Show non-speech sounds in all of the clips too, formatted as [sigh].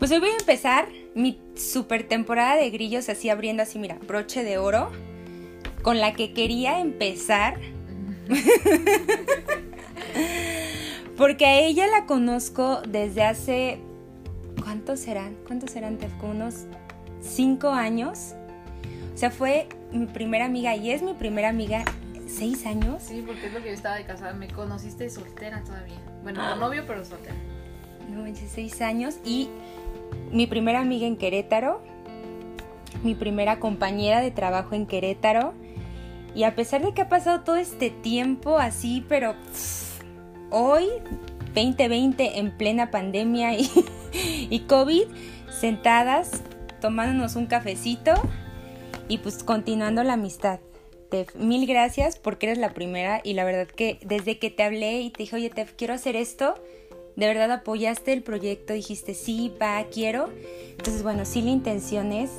Pues hoy voy a empezar mi super temporada de grillos así abriendo así, mira, broche de oro, con la que quería empezar. [laughs] Porque a ella la conozco desde hace... ¿Cuántos serán? ¿Cuántos serán? Como unos cinco años. O sea, fue mi primera amiga y es mi primera amiga seis años. Sí, porque es lo que yo estaba de casada. Me conociste soltera todavía. Bueno, con [gasps] novio, pero soltera. No, seis años. Y mi primera amiga en Querétaro. Mi primera compañera de trabajo en Querétaro. Y a pesar de que ha pasado todo este tiempo así, pero hoy, 2020, en plena pandemia y, [laughs] y COVID, sentadas, tomándonos un cafecito y pues continuando la amistad. Tef, mil gracias porque eres la primera y la verdad que desde que te hablé y te dije, oye Tef, quiero hacer esto, de verdad apoyaste el proyecto, dijiste, sí, va, quiero. Entonces, bueno, sí la intención es,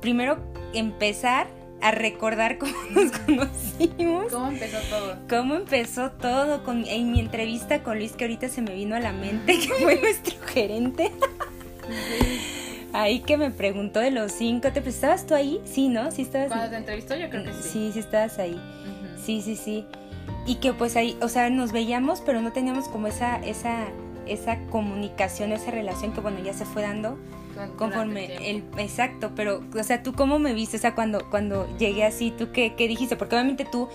primero, empezar a recordar cómo [laughs] nos conocimos. ¿Cómo empezó todo? Cómo empezó todo con, en mi entrevista con Luis, que ahorita se me vino a la mente, que fue [laughs] nuestro gerente. Ahí que me preguntó de los cinco, ¿te estabas tú ahí? Sí, ¿no? Sí estabas Cuando te entrevistó yo creo que sí. Sí, sí estabas ahí. Sí, sí, sí. Y que pues ahí, o sea, nos veíamos, pero no teníamos como esa, esa, esa comunicación, esa relación que bueno, ya se fue dando conforme el, exacto, pero o sea, tú cómo me viste, o sea, cuando cuando llegué así, tú qué, qué dijiste, porque obviamente tú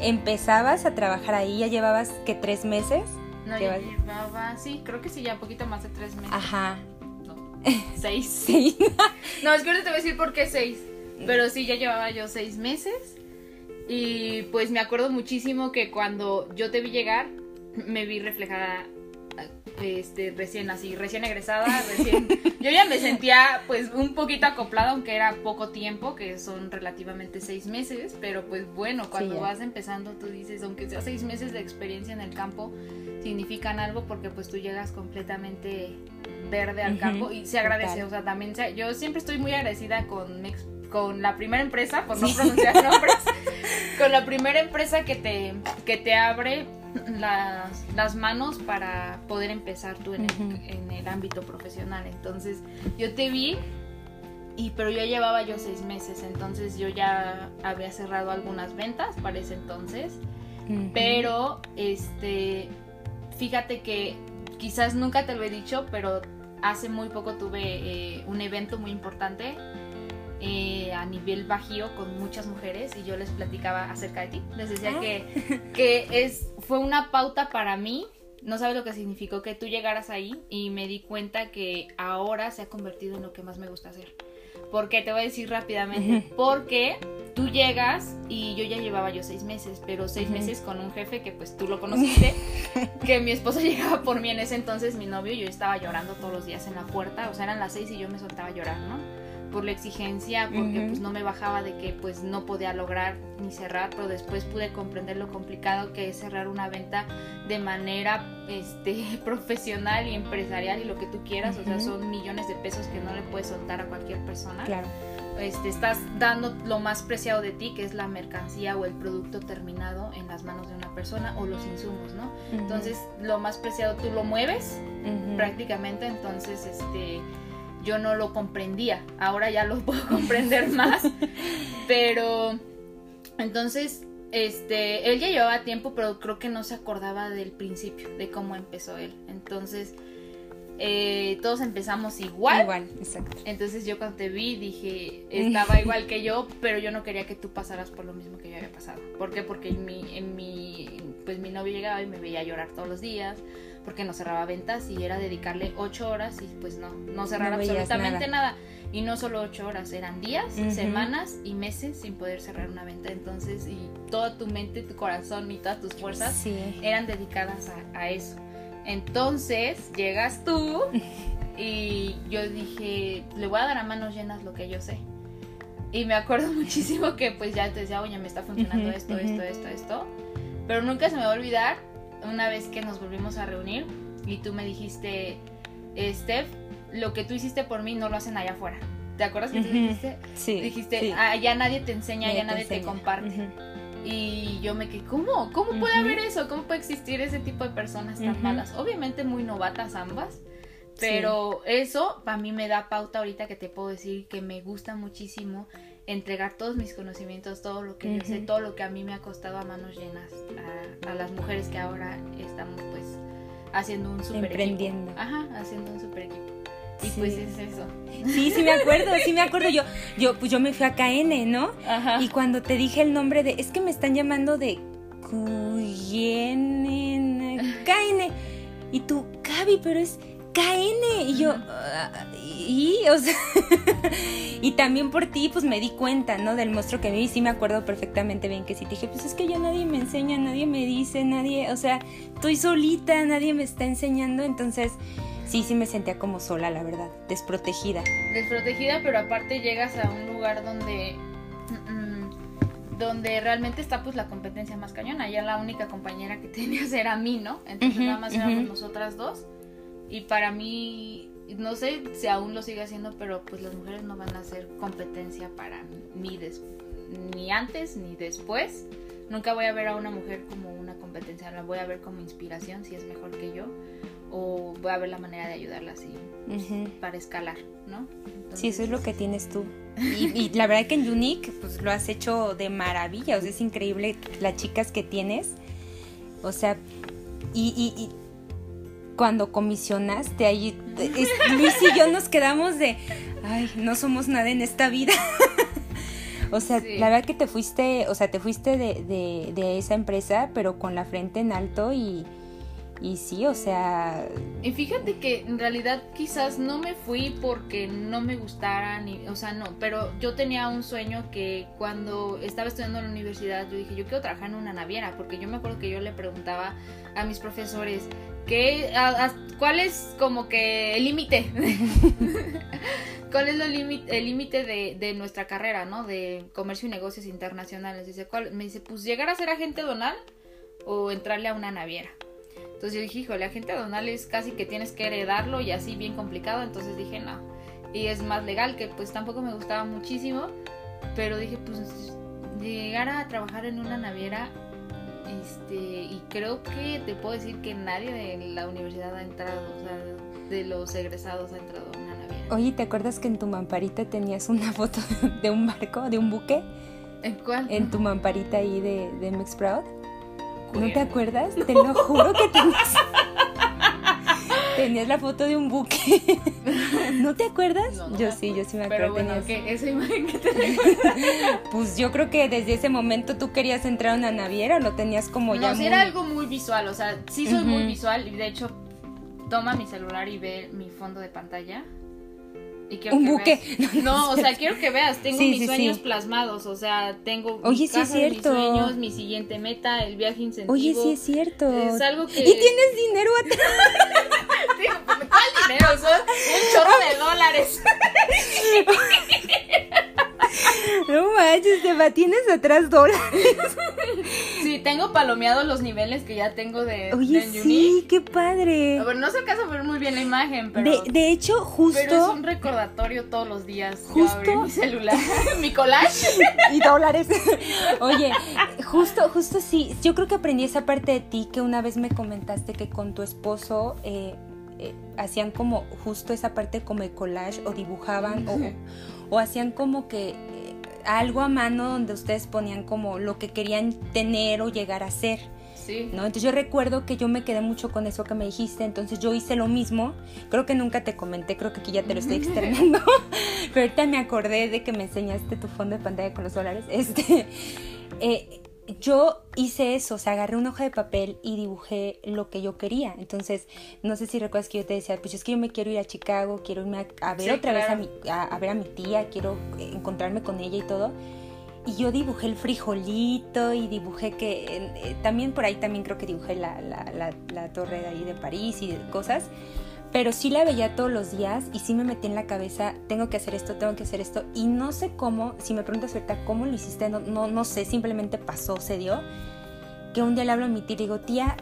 empezabas a trabajar ahí, ya llevabas que tres meses. No, ya llevaba, sí, creo que sí, ya un poquito más de tres meses. Ajá. No, [laughs] seis. sí. [laughs] no, es que ahorita te voy a decir por qué seis, pero sí, ya llevaba yo seis meses y pues me acuerdo muchísimo que cuando yo te vi llegar, me vi reflejada este, recién así, recién egresada, recién... [laughs] Yo ya me sentía pues un poquito acoplada, aunque era poco tiempo, que son relativamente seis meses, pero pues bueno, cuando vas empezando tú dices, aunque sea seis meses de experiencia en el campo, significan algo porque pues tú llegas completamente verde al campo y se agradece, o sea, también yo siempre estoy muy agradecida con, con la primera empresa, por no pronunciar [laughs] nombres, con la primera empresa que te, que te abre las, las manos para poder empezar tú en, el, en el ámbito profesional. Entonces yo te vi y pero ya llevaba yo seis meses, entonces yo ya había cerrado algunas ventas para ese entonces, pero este, fíjate que quizás nunca te lo he dicho, pero hace muy poco tuve eh, un evento muy importante eh, a nivel bajío con muchas mujeres y yo les platicaba acerca de ti. Les decía ah. que, [laughs] que es, fue una pauta para mí. No sabes lo que significó que tú llegaras ahí y me di cuenta que ahora se ha convertido en lo que más me gusta hacer. Porque te voy a decir rápidamente, [laughs] porque tú llegas y yo ya llevaba yo seis meses, pero seis meses con un jefe que pues tú lo conociste, [laughs] que mi esposo llegaba por mí en ese entonces, mi novio, yo estaba llorando todos los días en la puerta, o sea, eran las seis y yo me soltaba a llorar, ¿no? Por la exigencia, porque pues no me bajaba de que pues no podía lograr ni cerrar, pero después pude comprender lo complicado que es cerrar una venta de manera este [laughs] profesional y empresarial y lo que tú quieras, o sea, son millones de pesos que no le puedes soltar a cualquier persona. Claro. Este, estás dando lo más preciado de ti, que es la mercancía o el producto terminado en las manos de una persona o los insumos, ¿no? Entonces, lo más preciado tú lo mueves prácticamente, entonces, este, yo no lo comprendía. Ahora ya lo puedo [laughs] comprender más. Pero entonces, este, él ya llevaba tiempo, pero creo que no se acordaba del principio, de cómo empezó él. Entonces, eh, todos empezamos igual. Igual, exacto. Entonces yo cuando te vi dije, [laughs] estaba igual que yo, pero yo no quería que tú pasaras por lo mismo que yo había pasado. ¿Por qué? Porque en mi, en mi, pues mi novio llegaba y me veía llorar todos los días porque no cerraba ventas y era dedicarle ocho horas y pues no, no cerrar absolutamente nada. Y no solo ocho horas, eran días, semanas y meses sin poder cerrar una venta. Entonces, y toda tu mente, tu corazón y todas tus fuerzas eran dedicadas a, a eso. Entonces, llegas tú [laughs] y yo dije, le voy a dar a manos llenas lo que yo sé. Y me acuerdo [laughs] muchísimo que pues ya te decía, oye, me está funcionando esto, esto, esto, esto. Pero nunca se me va a olvidar una vez que nos volvimos a reunir y tú me dijiste, Steph, lo que tú hiciste por mí no lo hacen allá afuera. ¿Te acuerdas que tú dijiste? Sí. Dijiste, allá nadie te enseña, allá nadie te, comparte. Y yo me quedé, ¿cómo? ¿Cómo puede haber eso? ¿Cómo puede existir ese tipo de personas tan malas? Obviamente muy novatas ambas, Pero eso para mí me da pauta ahorita que te puedo decir que me gusta muchísimo entregar todos mis conocimientos, todo lo que yo sé, todo lo que a mí me ha costado a manos llenas a, las mujeres que ahora estamos pues haciendo un super Emprendiendo. Equipo. Ajá, haciendo un super equipo. Y pues es eso. Sí, sí me acuerdo, sí me acuerdo. Yo, yo, pues yo me fui a KN, ¿no? Ajá. Y cuando te dije el nombre de, es que me están llamando de Cuyene, [laughs] KN. Y tú, Gaby, pero es KN. Y yo, ah, y, o sea, [laughs] y también por ti, pues me di cuenta, ¿no? Del monstruo que vi. Y sí me acuerdo perfectamente bien que sí te dije, pues es que ya nadie me enseña, nadie me dice, nadie, o sea, estoy solita, nadie me está enseñando. Entonces, sí, sí me sentía como sola, la verdad, desprotegida. Desprotegida, pero aparte llegas a un lugar donde mm, donde realmente está pues la competencia más cañona. Ya la única compañera que [laughs] tenías era mí, ¿no? Entonces nada más éramos nosotras dos. Y para mí, no sé si aún lo sigue haciendo, pero pues las mujeres no van a ser competencia para mí ni antes ni después. Nunca voy a ver a una mujer como una competencia, la voy a ver como inspiración si es mejor que yo o voy a ver la manera de ayudarla así para escalar, ¿no? sí, eso es lo que tienes tú. Y, la verdad que en Unique pues lo has hecho de maravilla, o sea, es increíble las chicas que tienes. O sea, y cuando comisionaste ahí, Luis y yo nos quedamos de, ay, no somos nada en esta vida. [laughs] o sea, la verdad que te fuiste, o sea, te fuiste de, de, esa empresa, pero con la frente en alto y, y sí, o sea... Y fíjate que en realidad quizás no me fui porque no me gustara, ni, o sea, no, pero yo tenía un sueño que cuando estaba estudiando en la universidad, yo dije, yo quiero trabajar en una naviera, porque yo me acuerdo que yo le preguntaba a mis profesores, ¿Qué, ¿Cuál es como que el límite? [laughs] ¿Cuál es el límite de, de, nuestra carrera, ¿no? De comercio y negocios internacionales. Dice, ¿cuál? Me dice, pues llegar a ser agente donal o entrarle a una naviera. Entonces yo dije, híjole, agente donal es casi que tienes que heredarlo y así bien complicado. Entonces dije, no. Y es más legal, que pues tampoco me gustaba muchísimo. Pero dije, pues llegar a trabajar en una naviera este, y creo que te puedo decir que nadie de la universidad ha entrado, o sea, de los egresados ha entrado a una naviera. Oye, ¿te acuerdas que en tu mamparita tenías una [laughs] foto de un barco, de un buque? ¿En cuál? En tu mamparita ahí de, de ¿No te acuerdas? Te lo juro que tenías. [laughs] Tenías la foto de un buque. ¿No te acuerdas? yo sí, yo sí me acuerdo. Pero bueno, ¿qué? ¿Esa imagen que te [laughs] Pues yo creo que desde ese momento tú querías entrar a una naviera o lo tenías como ya. No, era algo muy visual, o sea, sí soy muy visual y de hecho toma mi celular y ve mi fondo de pantalla un buque. [laughs] No, o sea, quiero que veas, tengo mis sueños plasmados, o sea, tengo Oye, sí es cierto. mis sueños, mi siguiente meta, el viaje incentivo. Oye, sí es cierto. Es algo que... Y tienes dinero atrás. [laughs] ¿Cuál dinero? Son un chorro de dólares. [laughs] No manches, Eva, tienes atrás dólares. Tengo palomeados los niveles que ya tengo de Oye, sí, qué padre. A ver, no se alcanza a ver muy bien la imagen, pero... De, de hecho, justo... Pero es un recordatorio todos los días. Justo... mi celular, [laughs] mi collage. [laughs] Y dólares. [laughs] Oye, justo, justo sí. Yo creo que aprendí esa parte de ti que una vez me comentaste que con tu esposo... Eh, eh, hacían como justo esa parte como el collage o dibujaban o, o hacían como que algo a mano donde ustedes ponían como lo que querían tener o llegar a ser. Sí. ¿no? Entonces yo recuerdo que yo me quedé mucho con eso que me dijiste, entonces yo hice lo mismo, creo que nunca te comenté, creo que aquí ya te lo estoy [laughs] externando, [laughs] pero ahorita me acordé de que me enseñaste tu fondo de pantalla con los dólares, este, eh, yo hice eso, o sea, agarré una hoja de papel y dibujé lo que yo quería. Entonces, no sé si recuerdas que yo te decía, pues es que yo me quiero ir a Chicago, quiero irme a, ver otra vez a, mi, a, ver a mi tía, quiero encontrarme con ella y todo. Y yo dibujé el frijolito y dibujé que eh, también por ahí también creo que dibujé la, la, la, la torre de ahí de París y cosas pero sí la veía todos los días y sí me metí en la cabeza, tengo que hacer esto, tengo que hacer esto. Y no sé cómo, si me preguntas ahorita cómo lo hiciste, no, no, no sé, simplemente pasó, se dio. Que un día le hablo a mi tía y digo, tía,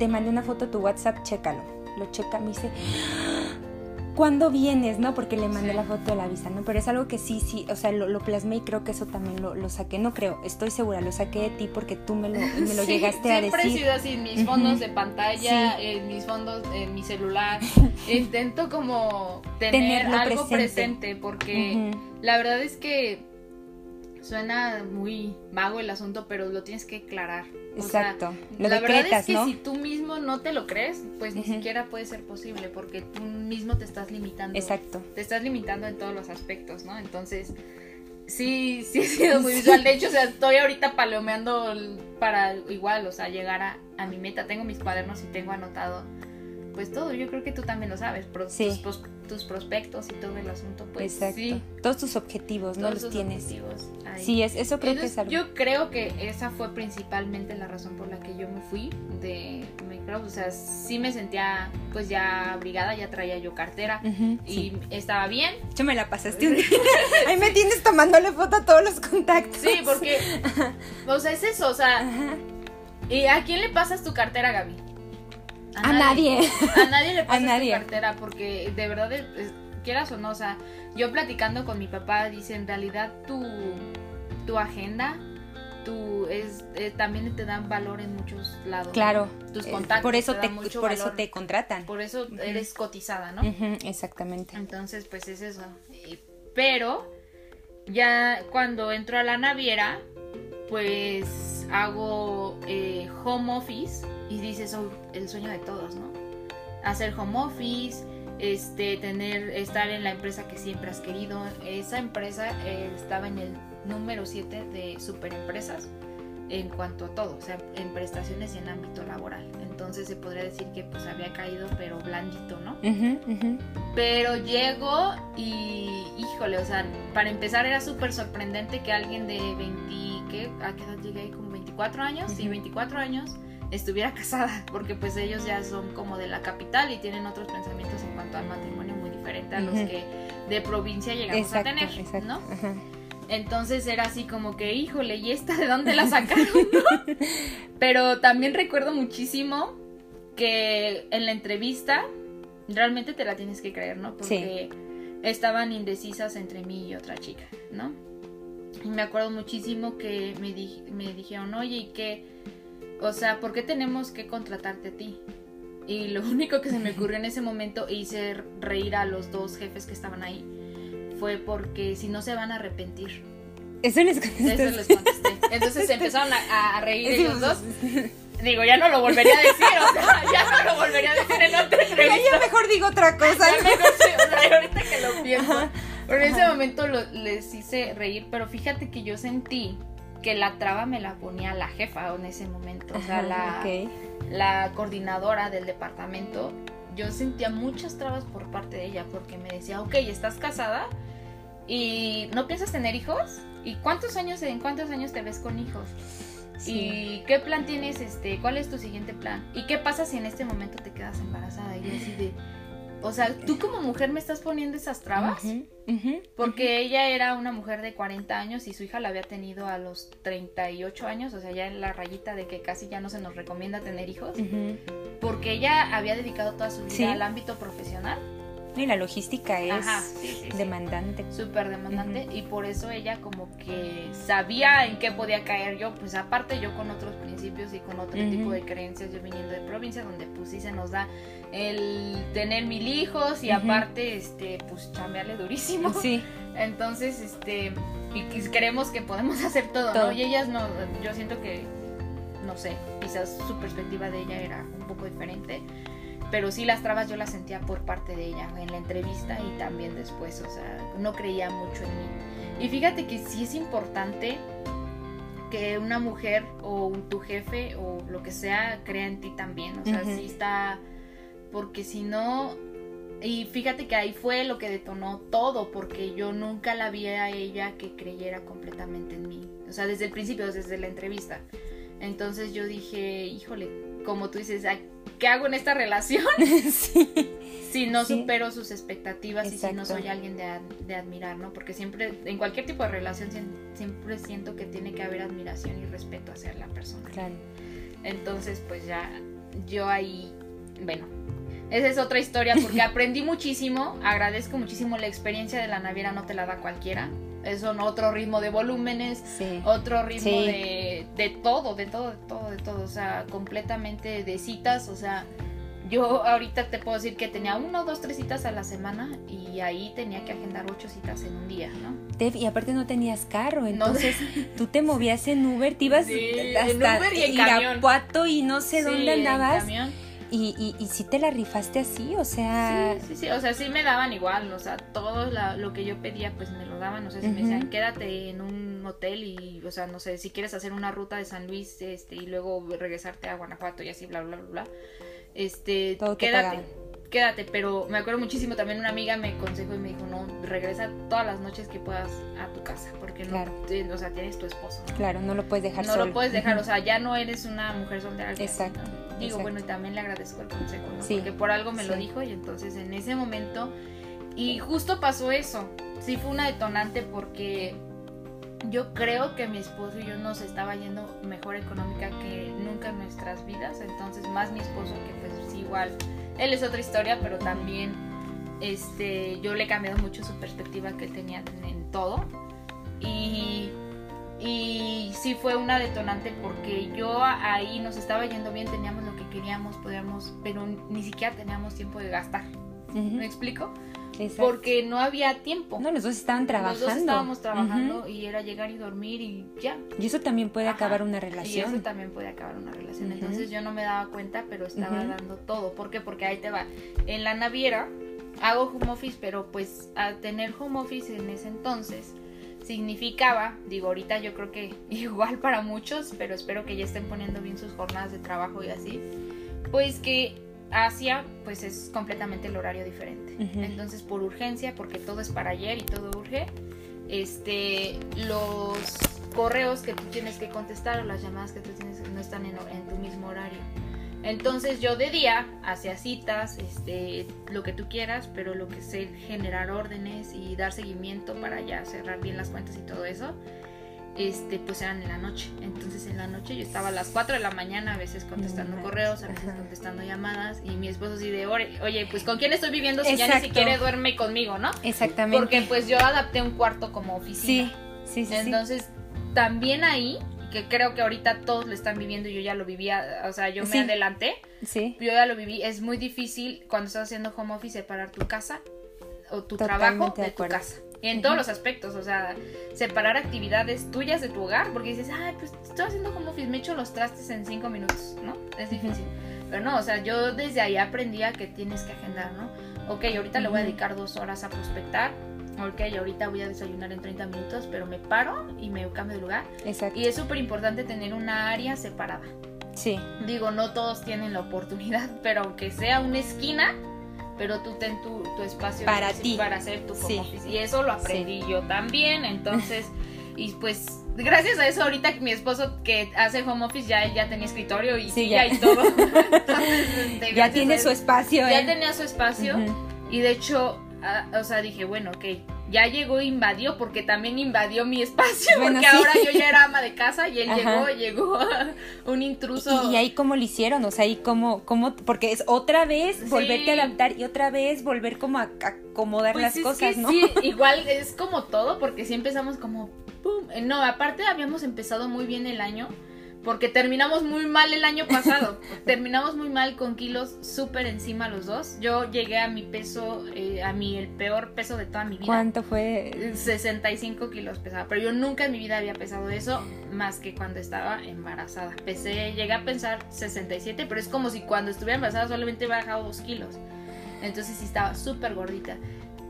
te mandé una foto a tu WhatsApp, chécalo. Lo checa, me dice, ¿cuándo vienes? ¿No? Porque le mandé la foto de la visa, ¿no? Pero es algo que sí, sí, o sea, lo, plasmé y creo que eso también lo, saqué. No creo, estoy segura, lo saqué de ti porque tú me lo, me lo [laughs] llegaste a decir. Siempre he sido así, mis fondos de pantalla, en mis fondos, en mi celular. [laughs] Intento como tener algo presente, porque la verdad es que suena muy vago el asunto, pero lo tienes que aclarar. Exacto. la verdad es que si tú mismo no te lo crees, pues ni siquiera puede ser posible, porque tú mismo te estás limitando. Exacto. Te estás limitando en todos los aspectos, ¿no? Entonces, sí, [laughs] sí ha sido muy visual. De hecho, o sea, estoy ahorita palomeando para igual, o sea, llegar a, a mi meta. Tengo mis cuadernos y tengo anotado pues todo, yo creo que tú también lo sabes, tus, prospectos y todo el asunto, pues Exacto. sí. Todos tus objetivos, ¿no? Los tienes. Sí, es, eso creo que es algo. Yo creo que esa fue principalmente la razón por la que yo me fui de Microsoft, o sea, sí me sentía pues ya abrigada, ya traía yo cartera y estaba bien. Yo me la pasaste un [laughs] día. Ahí me tienes tomándole foto a todos los contactos. Sí, porque, [laughs] o sea, es eso, o sea, ¿y a quién le pasas tu cartera, Gaby? A, nadie. [laughs] A nadie le pasa tu cartera porque de verdad, quieras o no, o sea, yo platicando con mi papá, dice, en realidad tu, tu agenda tu es eh, también te dan valor en muchos lados. Claro. Tus contactos. por eso te, por eso te contratan. Por eso eres cotizada, ¿no? exactamente. Entonces, pues es eso. Pero ya cuando entro a la naviera, pues hago eh, home office y dices, oh, el sueño de todos, ¿no? Hacer home office, este, tener, estar en la empresa que siempre has querido. Esa empresa eh, estaba en el número 7 de superempresas en cuanto a todo, o sea, en prestaciones y en ámbito laboral. Entonces se podría decir que pues había caído, pero blandito, ¿no? Pero llego y, híjole, o sea, para empezar era súper sorprendente que alguien de 20, ¿qué? ¿A qué edad llegué ahí? Como 24 años, sí, 24 años, estuviera casada, porque pues ellos ya son como de la capital y tienen otros pensamientos en cuanto al matrimonio muy diferente a los que de provincia llegamos a tener, ¿no? Entonces era así como que, híjole, ¿y esta de dónde la sacaron? [laughs] Pero también recuerdo muchísimo que en la entrevista realmente te la tienes que creer, ¿no? Porque estaban indecisas entre mí y otra chica, ¿no? Y me acuerdo muchísimo que me, me dijeron, oye, ¿y qué? O sea, ¿por qué tenemos que contratarte a ti? Y lo [laughs] único que se me ocurrió en ese momento e hice reír a los dos jefes que estaban ahí fue porque si no se van a arrepentir. Eso les contesté. Eso les contesté. Entonces se empezaron a, reír ellos dos. Digo, ya no lo volvería a decir, o sea, ya no lo volvería a decir en otra entrevista. Ya mejor digo otra cosa. Ya mejor, o sea, ahorita que lo pienso. Pero en ese momento les hice reír, pero fíjate que yo sentí que la traba me la ponía la jefa en ese momento, o sea, la, la coordinadora del departamento. Yo sentía muchas trabas por parte de ella porque me decía, ok, estás casada y no piensas tener hijos. ¿Y cuántos años, en cuántos años te ves con hijos? ¿Y qué plan tienes? Este, ¿Cuál es tu siguiente plan? ¿Y qué pasa si en este momento te quedas embarazada? Y así de, o sea, tú como mujer me estás poniendo esas trabas. porque ella era una mujer de 40 años y su hija la había tenido a los 38 años, o sea, ya en la rayita de que casi ya no se nos recomienda tener hijos. Porque ella había dedicado toda su vida al ámbito profesional. Y la logística es demandante. Súper demandante. Y por eso ella como que sabía en qué podía caer yo. Pues aparte yo con otros principios y con otro tipo de creencias, yo viniendo de provincia, donde pues sí se nos da el tener mil hijos y aparte, este, pues chambearle durísimo. Sí. Entonces, este, y creemos que podemos [laughs] hacer todo, todo, ¿no? Y ellas no, yo siento que, no sé, quizás su perspectiva de ella era un poco diferente pero sí las trabas yo las sentía por parte de ella en la entrevista y también después, o sea, no creía mucho en mí. Y fíjate que sí es importante que una mujer o tu jefe o lo que sea crea en ti también, o sea, sí está, porque si no, y fíjate que ahí fue lo que detonó todo, porque yo nunca la vi a ella que creyera completamente en mí, o sea, desde el principio, desde la entrevista. Entonces yo dije, híjole, como tú dices, ¿qué hago en esta relación? [laughs] Si no supero sus expectativas y si no soy alguien de, admirar, ¿no? Porque siempre, en cualquier tipo de relación, siempre siento que tiene que haber admiración y respeto hacia la persona. Claro. Entonces, pues ya, yo ahí, bueno, esa es otra historia porque [laughs] aprendí muchísimo, agradezco muchísimo la experiencia de la naviera, no te la da cualquiera. Es otro ritmo de volúmenes, otro ritmo de, de todo, de todo, de todo, de todo, o sea, completamente de citas, o sea, yo ahorita te puedo decir que tenía uno, dos, tres citas a la semana y ahí tenía que agendar ocho citas en un día, ¿no? y aparte no tenías carro, entonces tú te movías en Uber, te ibas hasta Uber y en Irapuato y no sé dónde andabas. Y, y, y sí te la rifaste así, o sea... Sí, sí, sí, o sea, sí me daban igual, o sea, todo lo que yo pedía pues me lo daban, o sea, si me decían quédate en un hotel y, o sea, no sé, si quieres hacer una ruta de San Luis este y luego regresarte a Guanajuato y así, bla, bla, bla, bla este, quédate, quédate, pero me acuerdo muchísimo también una amiga me aconsejó y me dijo, no, regresa todas las noches que puedas a tu casa, porque no, o sea, tienes tu esposo. Claro, no lo puedes dejar No lo puedes dejar, o sea, ya no eres una mujer soltera. Exacto. Digo, bueno, y también le agradezco el consejo, ¿no? Porque por algo me lo dijo y entonces en ese momento, y justo pasó eso, sí fue una detonante porque yo creo que mi esposo y yo nos estaba yendo mejor económica que nunca en nuestras vidas, entonces más mi esposo que pues igual, él es otra historia, pero también este, yo le he cambiado mucho su perspectiva que él tenía en, todo y, y sí fue una detonante porque yo ahí nos estaba yendo bien, teníamos lo que queríamos, podíamos, pero ni siquiera teníamos tiempo de gastar. ¿Me explico? Porque no había tiempo. No, los dos estaban trabajando. Los dos estábamos trabajando y era llegar y dormir y ya. Y eso también puede acabar una relación. Y eso también puede acabar una relación. Entonces yo no me daba cuenta, pero estaba dando todo. ¿Por qué? Porque ahí te va. En la naviera hago home office, pero pues a tener home office en ese entonces significaba, digo, ahorita yo creo que [laughs] igual para muchos, pero espero que ya estén poniendo bien sus jornadas de trabajo y así, pues que Asia, pues es completamente el horario diferente. Entonces, por urgencia, porque todo es para ayer y todo urge, este, los correos que tú tienes que contestar o las llamadas que tú tienes no están en, tu mismo horario. Entonces yo de día hacía citas, este, lo que tú quieras, pero lo que sé generar órdenes y dar seguimiento para ya cerrar bien las cuentas y todo eso este, pues eran en la noche. Entonces en la noche yo estaba a las 4 de la mañana, a veces contestando correos, a veces contestando llamadas, y mi esposo así de, oye, pues con quién estoy viviendo si ya ni siquiera duerme conmigo, ¿no? Exactamente. Porque pues yo adapté un cuarto como oficina. Sí, sí, sí. Entonces, también ahí, que creo que ahorita todos lo están viviendo, yo ya lo vivía, o sea, yo me adelanté. Sí. Yo ya lo viví, es muy difícil cuando estás haciendo home office separar tu casa o tu trabajo de tu casa en todos los aspectos, o sea, separar actividades tuyas de tu hogar, porque dices, ay, pues estoy haciendo como office, me echo los trastes en cinco minutos, ¿no? Es difícil. Pero no, o sea, yo desde ahí aprendí a que tienes que agendar, ¿no? Ok, ahorita le voy a dedicar dos horas a prospectar, ok, ahorita voy a desayunar en 30 minutos, pero me paro y me cambio de lugar. Exacto. Y es súper importante tener una área separada. Sí. Digo, no todos tienen la oportunidad, pero aunque sea una esquina, pero tú ten tu, espacio para ti. para hacer tu home office y eso lo aprendí yo también entonces [laughs] y pues gracias a eso ahorita mi esposo que hace home office ya ya tenía escritorio y sí, ya. y todo. [laughs] [laughs] Este, ya tiene su espacio ya tenía su espacio y de hecho ah, o sea dije bueno ok ya llegó e invadió, porque también invadió mi espacio, [laughs] porque ahora yo ya era ama de casa y él llegó, llegó [laughs] un intruso. Y, ahí cómo lo hicieron, o sea, ahí cómo, cómo, porque es otra vez volverte a adaptar y otra vez volver como a, acomodar pues las cosas, ¿no? Sí, [laughs] igual es como todo, porque si empezamos como, ¡pum! No, aparte habíamos empezado muy bien el año porque terminamos muy mal el año pasado. [laughs] terminamos muy mal con kilos súper encima los dos. Yo llegué a mi peso, eh, a mi el peor peso de toda mi vida. ¿Cuánto fue? 65 kilos pesaba. Pero yo nunca en mi vida había pesado eso más que cuando estaba embarazada. Pesé, llegué a pensar 67, pero es como si cuando estuviera embarazada solamente hubiera bajado 2 kilos. Entonces sí estaba súper gordita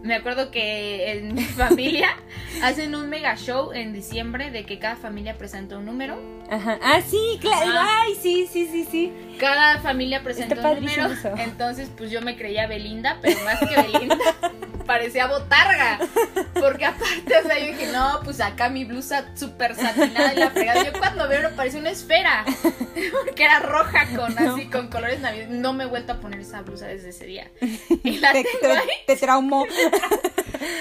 me acuerdo que en mi [laughs] familia hacen un mega show en diciembre de que cada familia presenta un número. Ajá. Ah, sí, claro. Ay, sí, sí, sí, sí. Cada familia presenta un número. Entonces, pues yo me creía Belinda, pero más que [laughs] Belinda, parecía botarga. Porque aparte, o sea, yo dije, no, pues acá mi blusa súper satinada y la fregada. Yo cuando veo parecía una esfera. Porque era roja con así, con colores navideños. No me he vuelto a poner esa blusa desde ese día. Y la te, tengo ahí. te traumó. [laughs]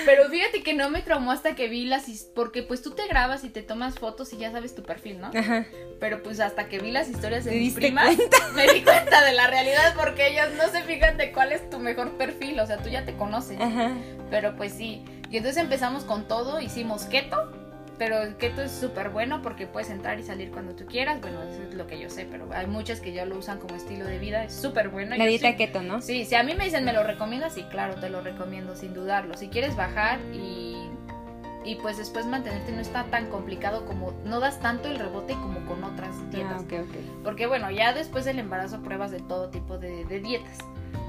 Pero fíjate que no me traumó hasta que vi las... Porque pues tú te grabas y te tomas fotos y ya sabes tu perfil, ¿no? Ajá. Pero pues hasta que vi las historias de mis primas, [laughs] me di cuenta de la realidad porque ellas no se fijan de cuál es tu mejor perfil. O sea, tú ya te conoces. Ajá. Pero pues sí. Y entonces empezamos con todo, hicimos keto pero el keto es súper bueno porque puedes entrar y salir cuando tú quieras. Bueno, eso es lo que yo sé, pero hay muchas que ya lo usan como estilo de vida. Es súper bueno. La dieta keto, ¿no? Sí, si a mí me dicen, ¿me lo recomiendas? Sí, claro, te lo recomiendo sin dudarlo. Si quieres bajar y, y pues después mantenerte no está tan complicado como, no das tanto el rebote como con otras dietas. Ah, okay, okay. Porque bueno, ya después del embarazo pruebas de todo tipo de, de dietas.